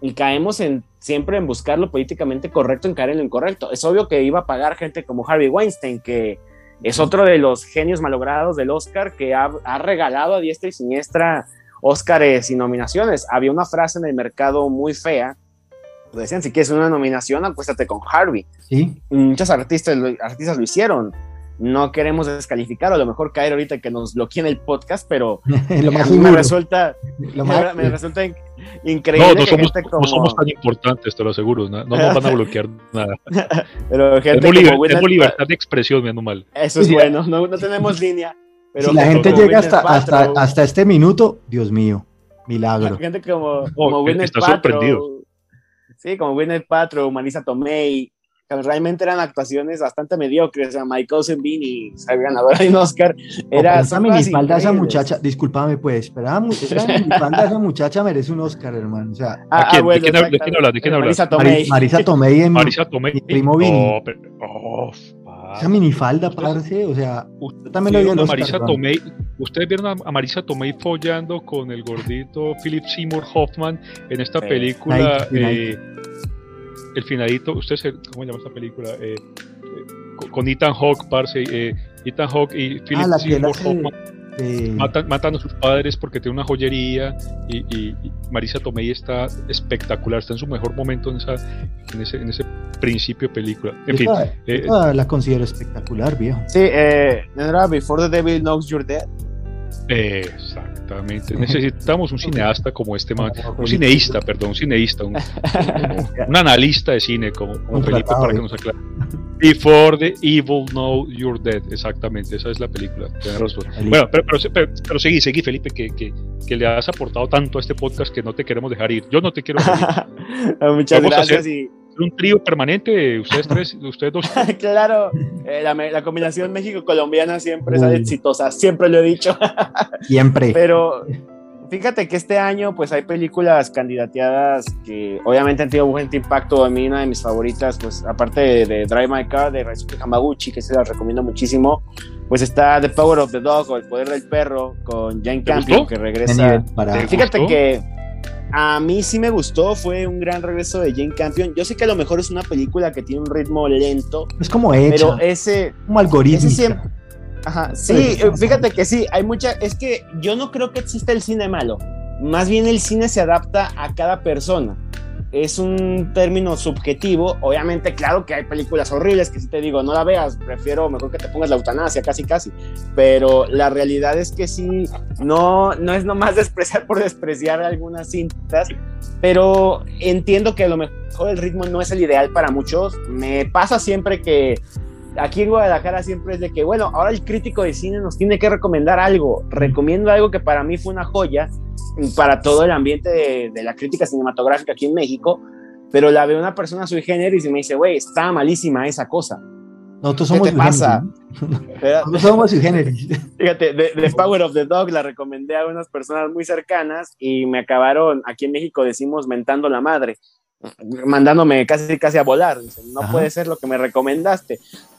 y caemos en siempre en buscar lo políticamente correcto, en caer en lo incorrecto. Es obvio que iba a pagar gente como Harvey Weinstein, que es otro de los genios malogrados del Oscar, que ha, regalado a diestra y siniestra Oscars y nominaciones. Había una frase en el mercado muy fea, decían, si quieres una nominación, acuéstate con Harvey. ¿Sí? Muchos artistas, artistas lo hicieron no queremos descalificar, o a lo mejor caer ahorita que nos bloqueen el podcast, pero [laughs] lo más me resulta, me, resulta increíble. No, no somos, no somos tan importantes, te lo aseguro, no, nos van a bloquear [laughs] nada. pero gente tenemos, libertad de expresión, menos mal. Eso es bueno, no, no tenemos [laughs] línea. Pero si la gente llega hasta, hasta, hasta, este minuto, Dios mío, milagro. Gente como, como oh, está sorprendido. Sí, como Gwyneth Paltrow, Marisa Tomei, realmente eran actuaciones bastante mediocres. O sea, Michael Zembini, ganadora de un Oscar, era. esa minifalda esa muchacha, discúlpame, pues, pero esa minifalda esa muchacha merece un Oscar, hermano. O sea, ah, quién, ¿de, quién, ¿de, quién hablas? ¿De quién hablas? Marisa Tomei. Marisa Tomei, en Marisa Tomei. Mi primo Vini. Oh, esa minifalda, parce, o sea, usted también lo vio Marisa Tomei, Ustedes vieron a, Marisa Tomei follando con el gordito Philip Seymour Hoffman en esta película. Eh, el finalito, ¿usted se, cómo llama esta película? Eh, eh, con Ethan Hawke, parce, eh, Ethan Hawke y Philip ah, Seymour Hoffman matan, a sus padres porque tiene una joyería y, Marisa Tomei está espectacular, está en su mejor momento en, esa, en, ese, en ese principio de película. En fin, la considero espectacular, viejo. Sí, eh, era Before the Devil Knows You're Dead. Exactamente. Necesitamos un cineasta como este man, un cineísta, perdón, un cineísta, un, analista de cine como, Felipe para que nos aclare. Before the Evil Know You're Dead, exactamente, esa es la película. Bueno, pero, pero, pero, seguí, seguí, Felipe, que, que, que, le has aportado tanto a este podcast que no te queremos dejar ir. Yo no te quiero dejar ir. [laughs] Muchas gracias. Y un trío permanente, ustedes tres, ustedes dos. [laughs] claro, eh, la, combinación México-colombiana siempre es exitosa, siempre lo he dicho. [laughs] siempre. Pero fíjate que este año pues hay películas candidateadas que obviamente han tenido un buen impacto. A mí una de mis favoritas, pues aparte de, Drive My Car, de Raizuki Hamaguchi, que se la recomiendo muchísimo, pues está The Power of the Dog o El Poder del Perro con Jane Campion, que regresa. Fíjate que a mí sí me gustó, fue un gran regreso de Jane Campion. Yo sé que a lo mejor es una película que tiene un ritmo lento. Es como hecha. Pero ese. Como algoritmo. Ajá, sí, fíjate que sí, hay mucha. Es que yo no creo que exista el cine malo. Más bien el cine se adapta a cada persona es un término subjetivo. Obviamente, claro que hay películas horribles que si te digo, no la veas, prefiero mejor que te pongas la eutanasia, casi, casi. Pero la realidad es que sí, no, no es nomás [laughs] despreciar por despreciar algunas cintas, pero entiendo que a lo mejor el ritmo no es el ideal para muchos. Me pasa siempre que aquí en Guadalajara siempre es de que, bueno, ahora el crítico de cine nos tiene que recomendar algo. Recomiendo algo que para mí fue una joya para todo el ambiente de, la crítica cinematográfica aquí en México. pero la ve una persona sui generis y me dice, güey, está malísima esa cosa. Nosotros somos ¿Qué te pasa? Nosotros somos sui generis. Fíjate, The, Power of the Dog la recomendé a unas personas muy cercanas y me acabaron, aquí en México decimos, mentando la madre, mandándome casi, casi a volar. no puede ser lo que me recomendaste.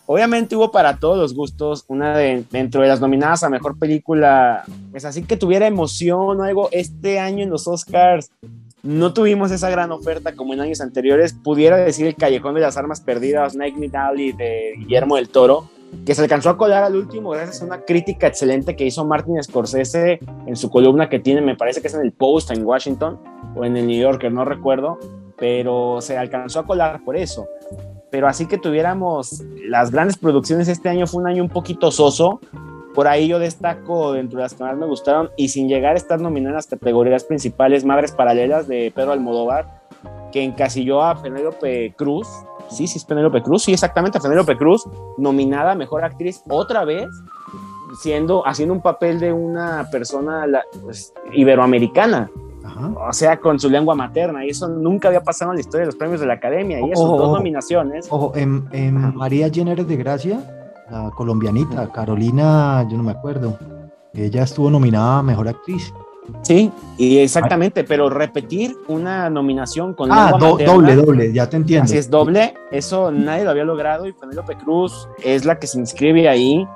Obviamente hubo para todos los gustos, una de dentro de las nominadas a mejor película, es pues así que tuviera emoción o algo. Este año en los Oscars no tuvimos esa gran oferta como en años anteriores. Pudiera decir el Callejón de las Armas Perdidas, Night Alley de Guillermo del Toro, que se alcanzó a colar al último gracias a una crítica excelente que hizo Martin Scorsese en su columna que tiene, me parece que es en el Post en Washington o en el New Yorker, no recuerdo, pero se alcanzó a colar por eso pero así que tuviéramos las grandes producciones este año fue un año un poquito soso. Por ahí yo destaco dentro de las que más me gustaron y sin llegar a estar nominadas en las categorías principales, Madres Paralelas de Pedro Almodóvar, que encasilló a Penélope Cruz. Sí, sí, es Penélope Cruz, sí, exactamente, a Penélope Cruz, nominada a Mejor Actriz otra vez, siendo, haciendo un papel de una persona pues, iberoamericana. O sea, con su lengua materna. Y eso nunca había pasado en la historia de los premios de la academia. Y eso, dos nominaciones. Ojo, en, María Jenner de Gracia, la colombianita, Carolina, yo no me acuerdo. Ella estuvo nominada a mejor actriz. Sí, y exactamente, pero repetir una nominación con ah, doble, doble, ya te entiendo. Así es doble, eso nadie lo había logrado y Penélope Cruz es la que se inscribe ahí.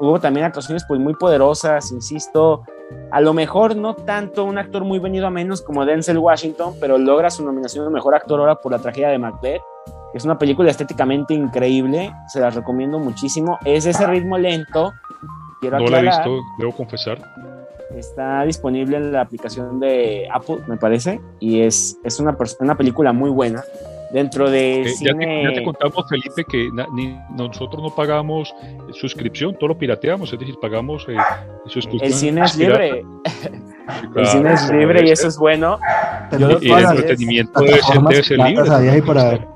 Hubo también actuaciones pues muy poderosas, insisto, a lo mejor no tanto un actor muy venido a menos como Denzel Washington, pero logra su nominación de mejor actor ahora por la tragedia de Macbeth. Es una película estéticamente increíble, se la recomiendo muchísimo. Es ese ritmo lento. Quiero no la he visto, debo confesar. Está disponible en la aplicación de Apple, me parece, y es, es una, una película muy buena dentro de eh, cine... ya, te, contamos, Felipe, que nosotros no pagamos suscripción, todo lo pirateamos, es decir, pagamos eh, suscripción. El cine es libre. [laughs] el cine es libre y eso es bueno. y, el entretenimiento debe ser, debe ser libre.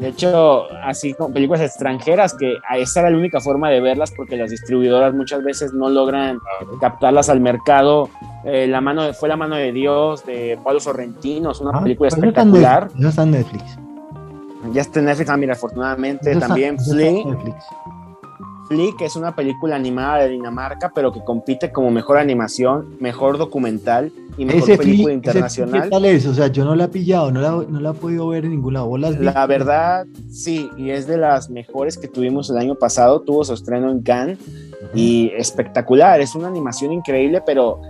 De hecho, así con películas extranjeras, que esa era la única forma de verlas porque las distribuidoras muchas veces no logran captarlas al mercado. Eh, la mano fue La mano de Dios de Pablo Sorrentino, es una ah, película espectacular. Ya está en Netflix. Ya está en Netflix, ah, mira, afortunadamente también Flea. Flea, que es una película animada de Dinamarca, pero que compite como mejor animación, mejor documental y mejor película internacional. ¿Qué tal es? O sea, yo no la he pillado, no la, no la he podido ver en ningún lado. La verdad, sí, y es de las mejores que tuvimos el año pasado. Tuvo su estreno en Cannes y espectacular. Es una animación increíble, pero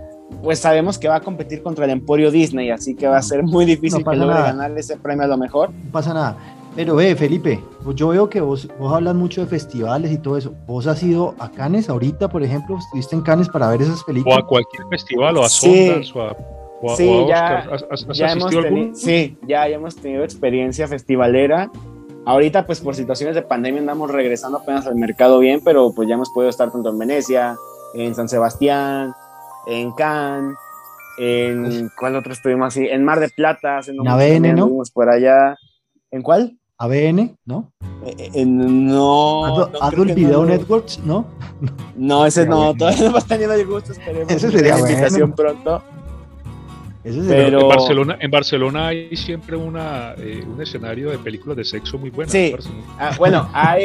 pues sabemos que va a competir contra el Emporio Disney, así que va a ser muy difícil que logre ganar ese premio a lo mejor. No pasa nada. Pero ve, Felipe, pues yo veo que vos, vos hablas mucho de festivales y todo eso. ¿Vos has ido a Cannes ahorita, por ejemplo? ¿Estuviste en Cannes para ver esas películas? O a cualquier festival, o a Sundance, o a, o sí, ya, hemos tenido, sí, ya, ya hemos tenido experiencia festivalera. Ahorita, pues por situaciones de pandemia andamos regresando apenas al mercado bien, pero pues ya hemos podido estar tanto en Venecia, en San Sebastián, en Cannes, en ¿cuál otro estuvimos así? En Mar de Plata, en ABN, ¿no? Por allá. ¿En cuál? ABN, ¿no? Eh, eh, no. Adult Video Networks, ¿no? No, [laughs] ese no, todavía no hemos tenido el gusto, esperemos. Ese sería una invitación pronto. Pero... En, Barcelona, en Barcelona hay siempre una, eh, un escenario de películas de sexo muy bueno. Sí. Ah, bueno, [laughs] a,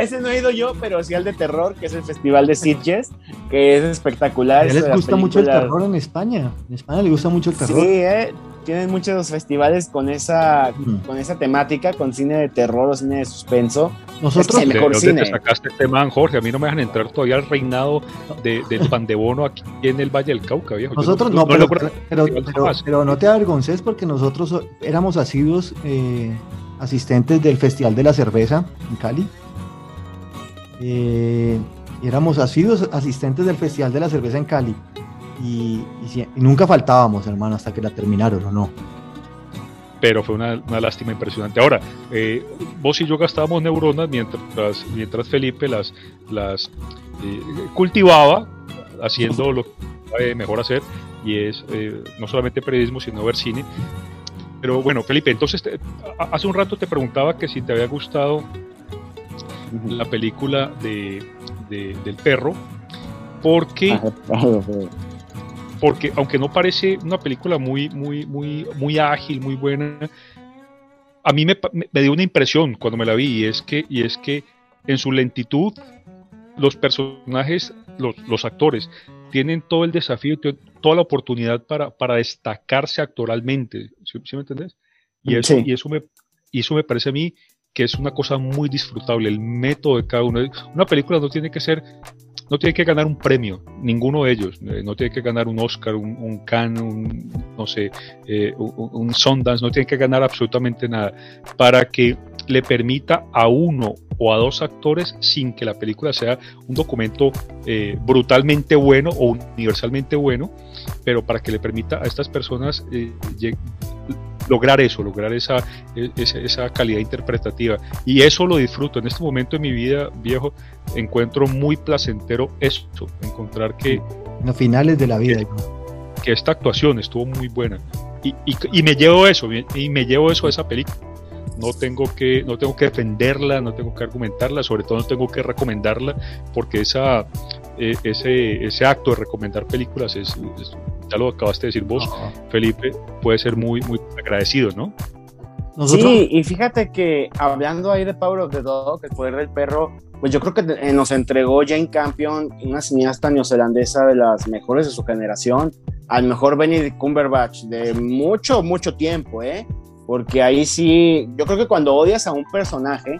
ese no he ido yo, pero sí al de terror, que es el Festival de Sitges, que es espectacular. A les gusta mucho el terror en España. En España le gusta mucho el terror. Sí, eh, tienen muchos festivales con esa, con esa temática, con cine de terror o cine de suspenso. Nosotros, es mejor cine. te sacaste este man, Jorge? A mí no me dejan entrar todavía al reinado de, del [laughs] pan de bono aquí en el Valle del Cauca, viejo. Nosotros no, pero, pero, no te avergonces porque nosotros éramos asiduos eh, asistentes del Festival de la Cerveza en Cali. Eh, éramos asiduos asistentes del Festival de la Cerveza en Cali. Y, nunca faltábamos, hermano, hasta que la terminaron, ¿o no? Pero fue una, lástima impresionante. Ahora, eh, vos y yo gastábamos neuronas mientras, mientras Felipe las, las eh, cultivaba, haciendo lo que mejor hacer, y es eh, no solamente periodismo, sino ver cine. Pero bueno, Felipe, entonces hace un rato te preguntaba que si te había gustado la película de, del perro, porque [laughs] porque aunque no parece una película muy, muy, muy, muy ágil, muy buena, a mí me, me, dio una impresión cuando me la vi y es que, y es que en su lentitud los personajes, los, los actores, tienen todo el desafío, toda la oportunidad para, para destacarse actoralmente. ¿Sí, me entendés? Y eso, y, eso me, y eso me parece a mí que es una cosa muy disfrutable, el método de cada uno. Una película no tiene que ser no tiene que ganar un premio, ninguno de ellos. Eh, no tiene que ganar un Oscar, un, un un, no sé, eh, un, Sundance, no tiene que ganar absolutamente nada para que le permita a uno o a dos actores sin que la película sea un documento eh, brutalmente bueno o universalmente bueno, pero para que le permita a estas personas lograr eso, lograr esa, e, esa, esa, calidad interpretativa. Y eso lo disfruto. En este momento de mi vida, viejo, encuentro muy placentero esto, encontrar que... En los finales de la vida. Que, esta actuación estuvo muy buena. Y, y, y, me llevo eso, y me llevo eso a esa película. No tengo, que, no tengo que defenderla, no tengo que argumentarla, sobre todo no tengo que recomendarla, porque esa, e, ese, ese acto de recomendar películas es, ya lo acabaste de decir vos, Felipe, puede ser muy, muy agradecido, ¿no? Sí, y fíjate que hablando ahí de Power of the Dog, el poder del perro, pues yo creo que eh, nos entregó Jane Campion, una cineasta neozelandesa de las mejores de su generación, al mejor Benedict Cumberbatch de mucho, mucho tiempo, ¿eh? Porque ahí sí, yo creo que cuando odias a un personaje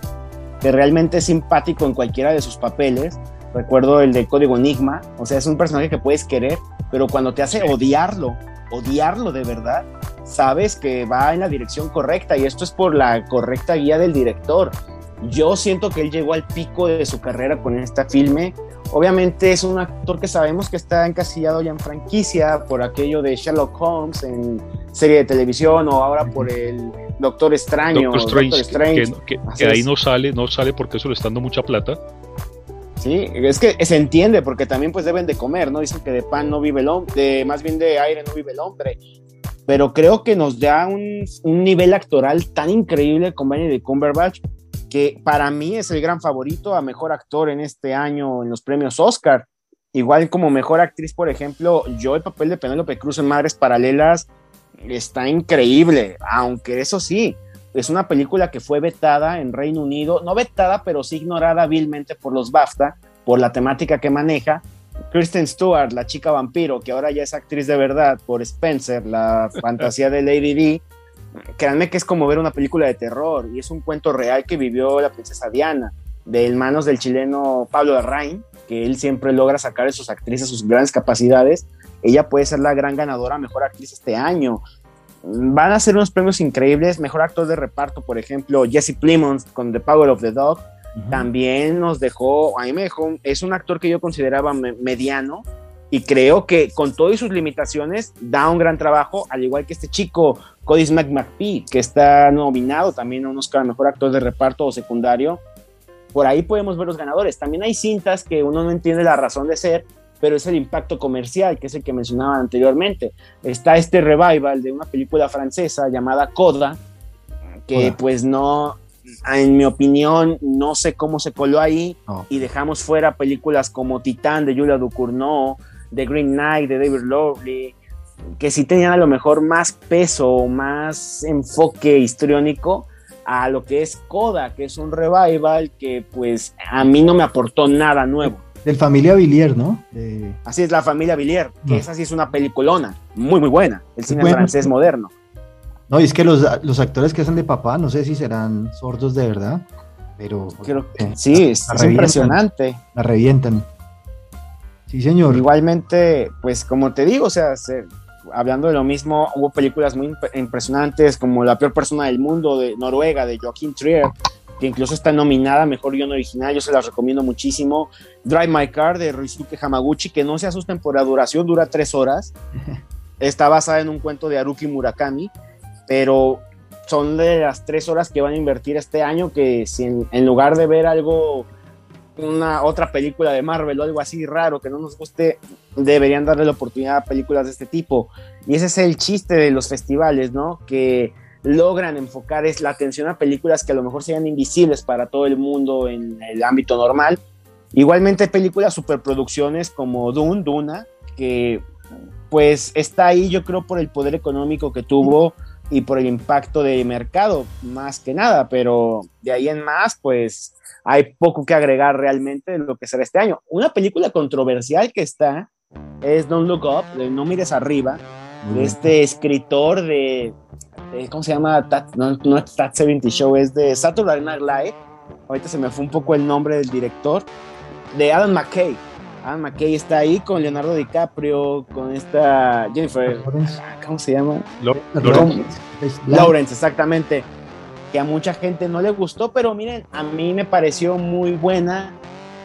que realmente es simpático en cualquiera de sus papeles, recuerdo el de Código Enigma, o sea, es un personaje que puedes querer, pero cuando te hace odiarlo, odiarlo de verdad, sabes que va en la dirección correcta y esto es por la correcta guía del director. Yo siento que él llegó al pico de su carrera con esta filme. Obviamente es un actor que sabemos que está encasillado ya en franquicia por aquello de Sherlock Holmes en serie de televisión o ahora por el Doctor Extraño. Doctor Strange, Que, ahí no sale, no sale porque eso le está dando mucha plata. Sí, es que se entiende porque también pues deben de comer, ¿no? Dicen que de pan no vive el hombre, más bien de aire no vive el hombre. Pero creo que nos da un, un nivel actoral tan increíble con Benedict Cumberbatch que para mí es el gran favorito a mejor actor en este año en los premios Oscar. Igual como mejor actriz, por ejemplo, yo el papel de Penélope Cruz en Madres Paralelas está increíble, aunque eso sí, es una película que fue vetada en Reino Unido, no vetada, pero sí ignorada vilmente por los BAFTA, por la temática que maneja. Kristen Stewart, la chica vampiro, que ahora ya es actriz de verdad por Spencer, la [laughs] fantasía de Lady D. Créanme que es como ver una película de terror y es un cuento real que vivió la princesa Diana, de manos del chileno Pablo Larraín, que él siempre logra sacar de sus actrices sus grandes capacidades. Ella puede ser la gran ganadora, mejor actriz este año van a ser unos premios increíbles. Mejor actor de reparto, por ejemplo, Jesse Plemons con The Power of the Dog. También nos dejó, a mí me dejó, es un actor que yo consideraba mediano y creo que con todas sus limitaciones da un gran trabajo, al igual que este chico, Cody McPhee, que está nominado también a un Oscar Mejor Actor de Reparto o Secundario. Por ahí podemos ver los ganadores. También hay cintas que uno no entiende la razón de ser, pero es el impacto comercial, que es el que mencionaba anteriormente. Está este revival de una película francesa llamada Coda, que pues no, en mi opinión, no sé cómo se coló ahí, y dejamos fuera películas como Titán de Julia Ducournau, The Green Knight de David Lowery, que sí tenían a lo mejor más peso, más enfoque histriónico a lo que es Coda, que es un revival que pues a mí no me aportó nada nuevo. Del familia Villiers, ¿no? Así es, la familia Villiers, que esa sí es una peliculona, muy, muy buena, el cine francés moderno. No, y es que los, actores que hacen de papá, no sé si serán sordos de verdad, pero... sí, es, impresionante. La revientan. Sí, señor. Igualmente, pues como te digo, o sea, hablando de lo mismo, hubo películas muy impresionantes como La peor persona del mundo de Noruega, de Joaquín Trier, que incluso está nominada a Mejor Guión Original, yo se las recomiendo muchísimo. Drive My Car de Ryusuke Hamaguchi, que no se asusten por la duración, dura tres horas. [laughs] Está basada en un cuento de Haruki Murakami, pero son de las tres horas que van a invertir este año, que si en, lugar de ver algo, una otra película de Marvel o algo así raro que no nos guste, deberían darle la oportunidad a películas de este tipo. Y ese es el chiste de los festivales, ¿no? Que logran enfocar es la atención a películas que a lo mejor sean invisibles para todo el mundo en el ámbito normal. Igualmente películas superproducciones como Dune, Duna, que pues está ahí yo creo por el poder económico que tuvo y por el impacto de mercado, más que nada, pero de ahí en más, pues hay poco que agregar realmente en lo que será este año. Una película controversial que está es Don't Look Up, de No Mires Arriba, de este escritor de, ¿cómo se llama? no, no es Tat 70 Show, es de Saturday Night Live. Ahorita se me fue un poco el nombre del director, de Adam McKay. Adam McKay está ahí con Leonardo DiCaprio, con esta Jennifer, ¿cómo se llama? Lawrence. Lawrence, exactamente. Que a mucha gente no le gustó, pero miren, a mí me pareció muy buena.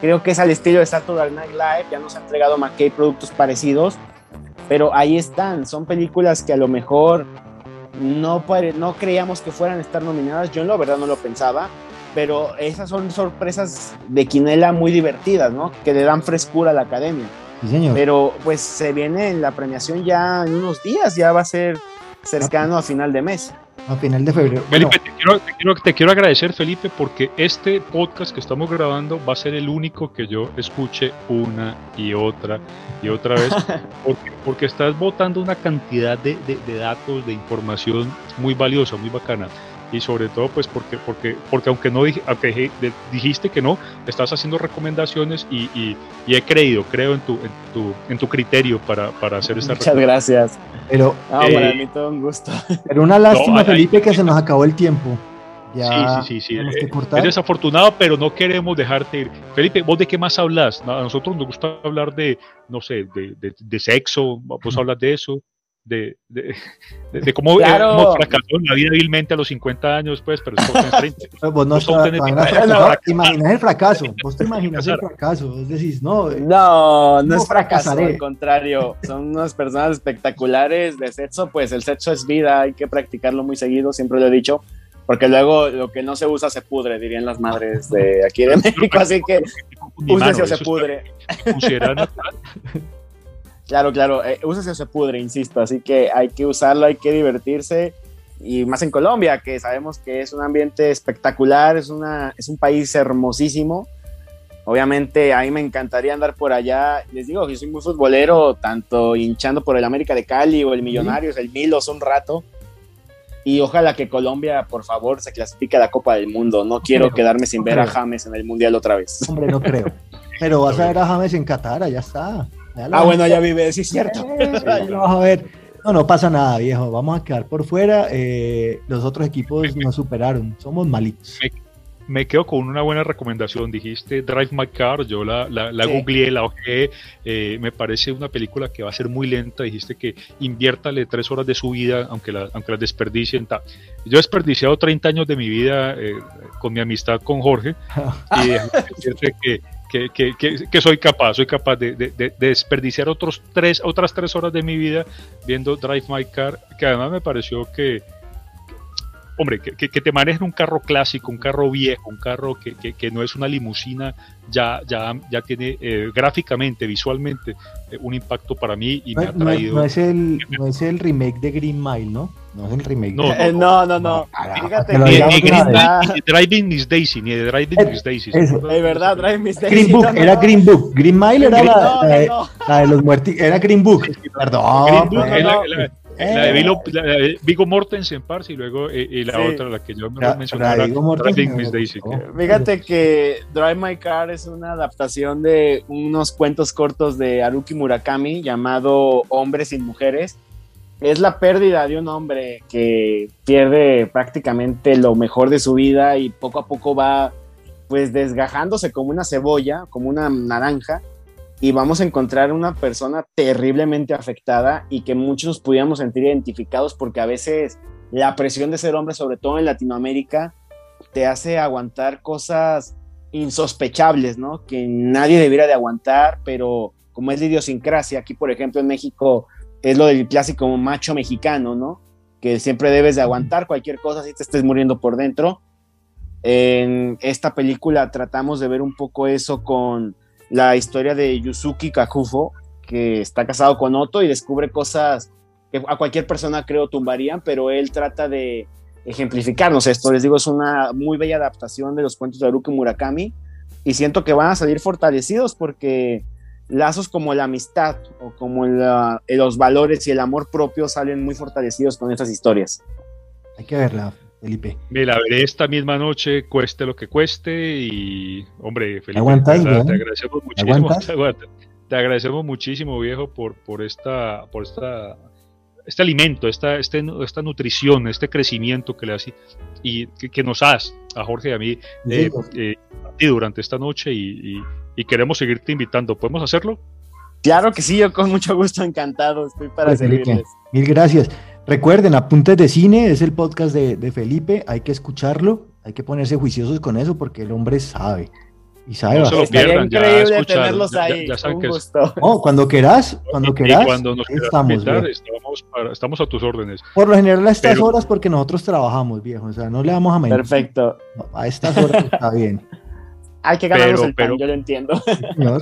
Creo que es al estilo de Saturday Night Live. Ya nos ha entregado McKay productos parecidos, pero ahí están. Son películas que a lo mejor no, no creíamos que fueran a estar nominadas. Yo en la verdad no lo pensaba pero esas son sorpresas de Quinela muy divertidas, ¿no? Que le dan frescura a la academia. Sí, señor. Pero pues se viene la premiación ya en unos días, ya va a ser cercano a final de mes. A final de febrero. Felipe, te, quiero, te, quiero, agradecer, Felipe, porque este podcast que estamos grabando va a ser el único que yo escuche una y otra y otra vez, [laughs] porque, porque estás botando una cantidad de, de, de datos, de información muy valiosa, muy bacana y sobre todo pues porque porque porque aunque no aunque dijiste que no estás haciendo recomendaciones y, y, he creído creo en tu en tu, en tu criterio para, para hacer esta muchas gracias. Pero eh, para mí todo un gusto. [laughs] pero una lástima Felipe que se nos acabó el tiempo. Ya sí, sí, sí, sí. Eh, es desafortunado, pero no queremos dejarte ir. Felipe, ¿vos de qué más hablas? A nosotros nos gusta hablar de, no sé, de, de, de sexo, vos [laughs] hablas de eso de, de, de, cómo, eh, claro. fracasó en la vida vilmente a los 50 años, pues, pero [laughs] es 30. Vos no, no, imaginas el fracaso, vos te imaginas el fracaso, vos decís, no. Eh, no, no es fracaso, al contrario, son unas personas espectaculares de sexo, pues el sexo es vida, hay que practicarlo muy seguido, siempre lo he dicho, porque luego lo que no se usa se pudre, dirían las madres de aquí de [laughs] México, así que úsese o se pudre. [laughs] Claro, claro, eh, úsese o se pudre, insisto, así que hay que usarlo, hay que divertirse y más en Colombia, que sabemos que es un ambiente espectacular, es, una, es un país hermosísimo. Obviamente a mí me encantaría andar por allá. Les digo, yo soy muy futbolero, tanto hinchando por el América de Cali o el Millonarios, el Milos un rato. Y ojalá que Colombia, por favor, se clasifique a la Copa del Mundo. No quiero quedarme sin ver a James en el Mundial otra vez. Hombre, no creo. [laughs] Pero vas a ver a James en Qatar, ya está ah, bueno, ya vive, sí, cierto. a ver. No, no pasa nada, viejo. Vamos a quedar por fuera. Eh, los otros equipos nos superaron. Somos malitos. Me, quedo con una buena recomendación. Dijiste Drive My Car. Yo la, la, la googleé, la ojeé. Eh, me parece una película que va a ser muy lenta. Dijiste que inviértale tres horas de su vida, aunque, la, aunque las desperdicien. Yo he desperdiciado 30 años de mi vida eh, con mi amistad con Jorge. [laughs] y decirte que que, soy capaz, soy capaz de, desperdiciar otros tres, otras tres horas de mi vida viendo Drive My Car, que además me pareció que, hombre, que, te manejen un carro clásico, un carro viejo, un carro que, no es una limusina, ya, ya, ya tiene eh, gráficamente, visualmente, eh, un impacto para mí y me ha traído... No, es el, no es el remake de Green Mile, ¿no? No es el remake. No, no, no. no, Fíjate, ni, ni, Green, ni, Driving Miss Daisy, ni de Driving Miss Daisy. Es verdad, Driving Miss Daisy. Green Book, era Green Book. Green Mile era la, la, de, los muertos. Era Green Book. Perdón. Green Book, la, la de Vigo, la de Vigo Mortensen, parce, y luego eh, y la otra, la que yo me mencionaba, Driving Miss Daisy. Fíjate que Drive My Car es una adaptación de unos cuentos cortos de Haruki Murakami llamado Hombres sin Mujeres. Es la pérdida de un hombre que pierde prácticamente lo mejor de su vida y poco a poco va pues desgajándose como una cebolla, como una naranja, y vamos a encontrar una persona terriblemente afectada y que muchos nos pudiéramos sentir identificados porque a veces la presión de ser hombre, sobre todo en Latinoamérica, te hace aguantar cosas insospechables, ¿no? Que nadie debiera de aguantar, pero como es la idiosincrasia, aquí por ejemplo en México es lo del clásico macho mexicano, ¿no? Que siempre debes de aguantar cualquier cosa si te estés muriendo por dentro. En esta película tratamos de ver un poco eso con la historia de Yusuki Kakufo, que está casado con Otto y descubre cosas que a cualquier persona creo tumbarían, pero él trata de ejemplificarnos esto. Les digo, es una muy bella adaptación de los cuentos de Haruki Murakami y siento que van a salir fortalecidos porque lazos como la amistad o como los valores y el amor propio salen muy fortalecidos con estas historias. Hay que verla, Felipe. Me la veré esta misma noche, cueste lo que cueste. Y, hombre, Felipe, Aguantáis, te, agradecemos muchísimo. [laughs] Te, agradecemos muchísimo, viejo, por, por esta, por esta, este alimento, esta, este, esta nutrición, este crecimiento que le has y que, nos has a Jorge y a mí eh, eh, durante esta noche y, y, queremos seguirte invitando. ¿Podemos hacerlo? Claro que sí, yo con mucho gusto, encantado, estoy para pues, servirles. Mil gracias. Recuerden, Apuntes de Cine es el podcast de, Felipe, hay que escucharlo, hay que ponerse juiciosos con eso porque el hombre sabe. Y sabe no se lo pierdan, increíble tenerlos ahí. Ya, un gusto. cuando quieras, cuando quieras. cuando nos estamos, invitar, estamos, a tus órdenes. Por lo general a estas horas porque nosotros trabajamos, viejo. O sea, no le vamos a mentir. Perfecto. a estas horas está bien. Hay que ganarnos el pan, yo lo entiendo.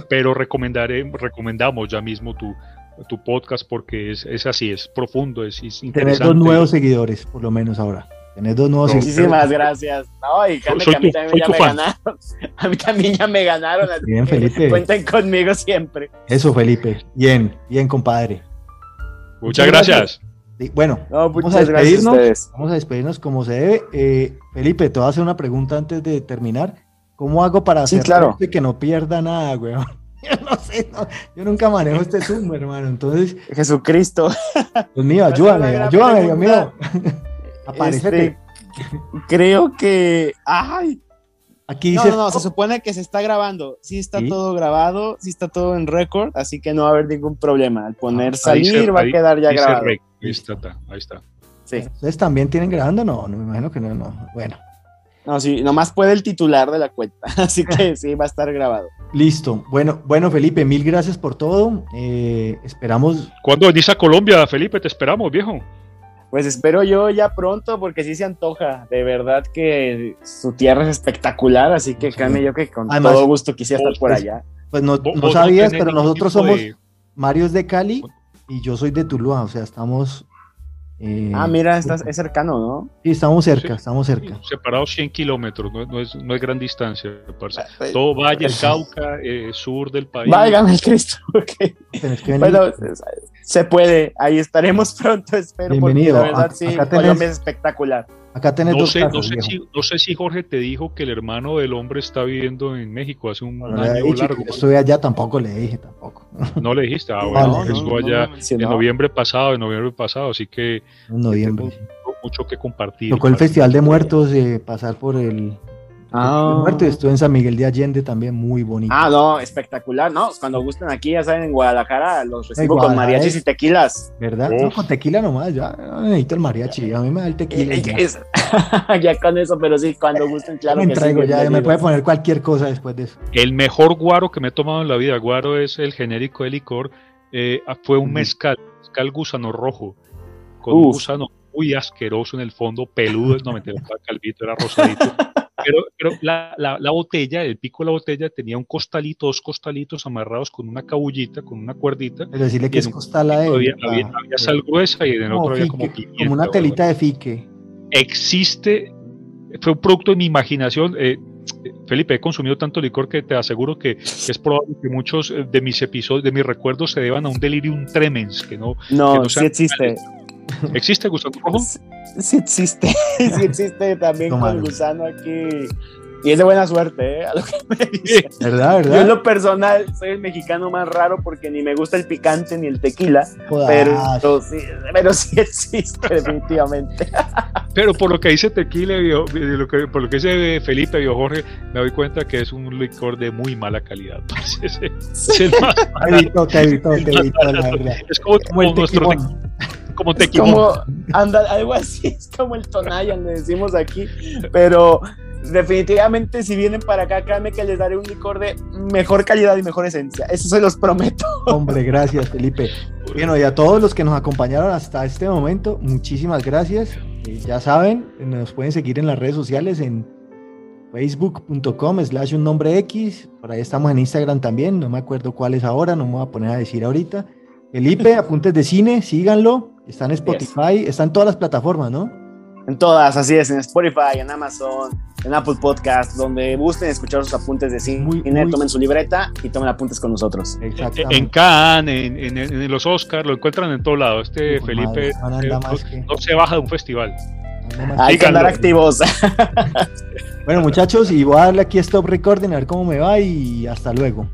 pero recomendaré, recomendamos ya mismo tu, tu podcast porque es, es así, es profundo, es, es interesante. Tenés dos nuevos seguidores, por lo menos ahora. Tenés dos nuevos Muchísimas gracias. No, y que a mí también ya me ganaron. [laughs] A mí también ya me ganaron. bien, Felipe. Cuenten conmigo siempre. Eso, Felipe. Bien, bien, compadre. Muchas, gracias. bueno, vamos a despedirnos. Vamos a despedirnos como se debe. Eh, Felipe, te voy a hacer una pregunta antes de terminar. ¿Cómo hago para hacer que no pierda nada, weón? [laughs] Yo no sé, yo nunca manejo este Zoom, [laughs] hermano. Entonces. Jesucristo. Dios mío, ayúdame, ayúdame, Dios mío. [laughs] Aparecete. Este, creo que. ¡Ay! Aquí dice. No, no, se supone que se está grabando. Sí está todo grabado, sí está todo en récord, así que no va a haber ningún problema. Al poner salir va a quedar ya grabado. Ahí está, ahí está. Sí. ¿Ustedes también tienen grabando? No, no me imagino que no, no. Bueno. No, sí, nomás puede el titular de la cuenta, [laughs] así que sí, va a estar grabado. Listo. Bueno, bueno, Felipe, mil gracias por todo. Eh, esperamos. ¿Cuándo venís a Colombia, Felipe? Te esperamos, viejo. Pues espero yo ya pronto, porque sí se antoja. De verdad que su tierra es espectacular, así que créanme yo que con todo gusto quisiera estar por allá. Pues no, no sabías, pero nosotros somos Marios de Cali y yo soy de Tuluá, o sea, estamos eh, ah, mira, estás, es cercano, ¿no? Sí, estamos cerca, estamos cerca. Separados 100 kilómetros, no, es, no es gran distancia. Ah, pues, Todo Valle, el Cauca, eh, sur del país. Válgame el Cristo. [laughs] Bueno, se puede, ahí estaremos [laughs] pronto, espero. Bienvenido. Porque la verdad, sí, Colombia es espectacular. Acá tenés no dos sé, no, sé si, no sé si Jorge te dijo que el hermano del hombre está viviendo en México hace un año largo. Yo estuve allá, tampoco le dije, tampoco. [laughs] No le dijiste, ah, bueno, estuvo allá en noviembre pasado, en noviembre pasado, así que en noviembre. mucho que compartir. Tocó el Festival de Muertos, eh, pasar por el, Ah. Estuve en San Miguel de Allende también, muy bonito. Ah, no, espectacular, ¿no? Cuando gusten aquí, ya saben, en Guadalajara, los recibo con mariachis y tequilas. ¿Verdad? No, con tequila nomás, ya necesito el mariachi, a mí me da el tequila. [laughs] ya. con eso, pero sí, cuando [laughs] gusten, claro. Me que ya, me puede poner cualquier cosa después de eso. El mejor guaro que me he tomado en la vida, guaro es el genérico de licor, eh, fue un mezcal, mezcal gusano rojo, con un gusano muy asqueroso en el fondo, peludo, no me calvito, era rosadito. [laughs] Pero, pero la, la, botella, el pico de la botella tenía un costalito, dos costalitos amarrados con una cabullita, con una cuerdita. Pero decirle que es costal a Había, había, sal gruesa y en el otro había como Como una telita de fique. Existe, fue un producto de mi imaginación. Eh, Felipe, he consumido tanto licor que te aseguro que, es probable que muchos eh, de mis episodios, de mis recuerdos se deban a un delirium tremens, que no, no, sí existe. ¿Existe Gusano Rojo? Sí, existe, [laughs] sí existe también con Gusano aquí. Y es de buena suerte, ¿eh? A lo que me dicen. ¿Verdad, verdad? Yo en lo personal soy el mexicano más raro porque ni me gusta el picante ni el tequila. Pero sí, pero sí existe, [laughs] definitivamente. Pero por lo que dice tequila, por lo que dice Felipe y Jorge, me doy cuenta que es un licor de muy mala calidad. [laughs] Es, el más Es como, como el nuestro como te Como, anda, algo así, es como el Tonayan, le decimos aquí, pero definitivamente si vienen para acá, créanme que les daré un licor de mejor calidad y mejor esencia, eso se los prometo. Hombre, gracias Felipe. Bueno, y a todos los que nos acompañaron hasta este momento, muchísimas gracias. Eh, ya saben, nos pueden seguir en las redes sociales en facebook.com slash un nombre X, por ahí estamos en Instagram también, no me acuerdo cuál es ahora, no me voy a poner a decir ahorita. Felipe, [laughs] apuntes de cine, síganlo. Está en Spotify, está en todas las plataformas, ¿no? En todas, así es, en Spotify, en Amazon, en Apple Podcast, donde gusten escuchar sus apuntes de cine, tomen su libreta y tomen apuntes con nosotros. En Cannes, en, los Oscars, lo encuentran en todo lado. Este Felipe no, se baja de un festival. Hay que andar activos. [laughs] [laughs] bueno, muchachos, y voy a darle aquí a stop recording a ver cómo me va y hasta luego.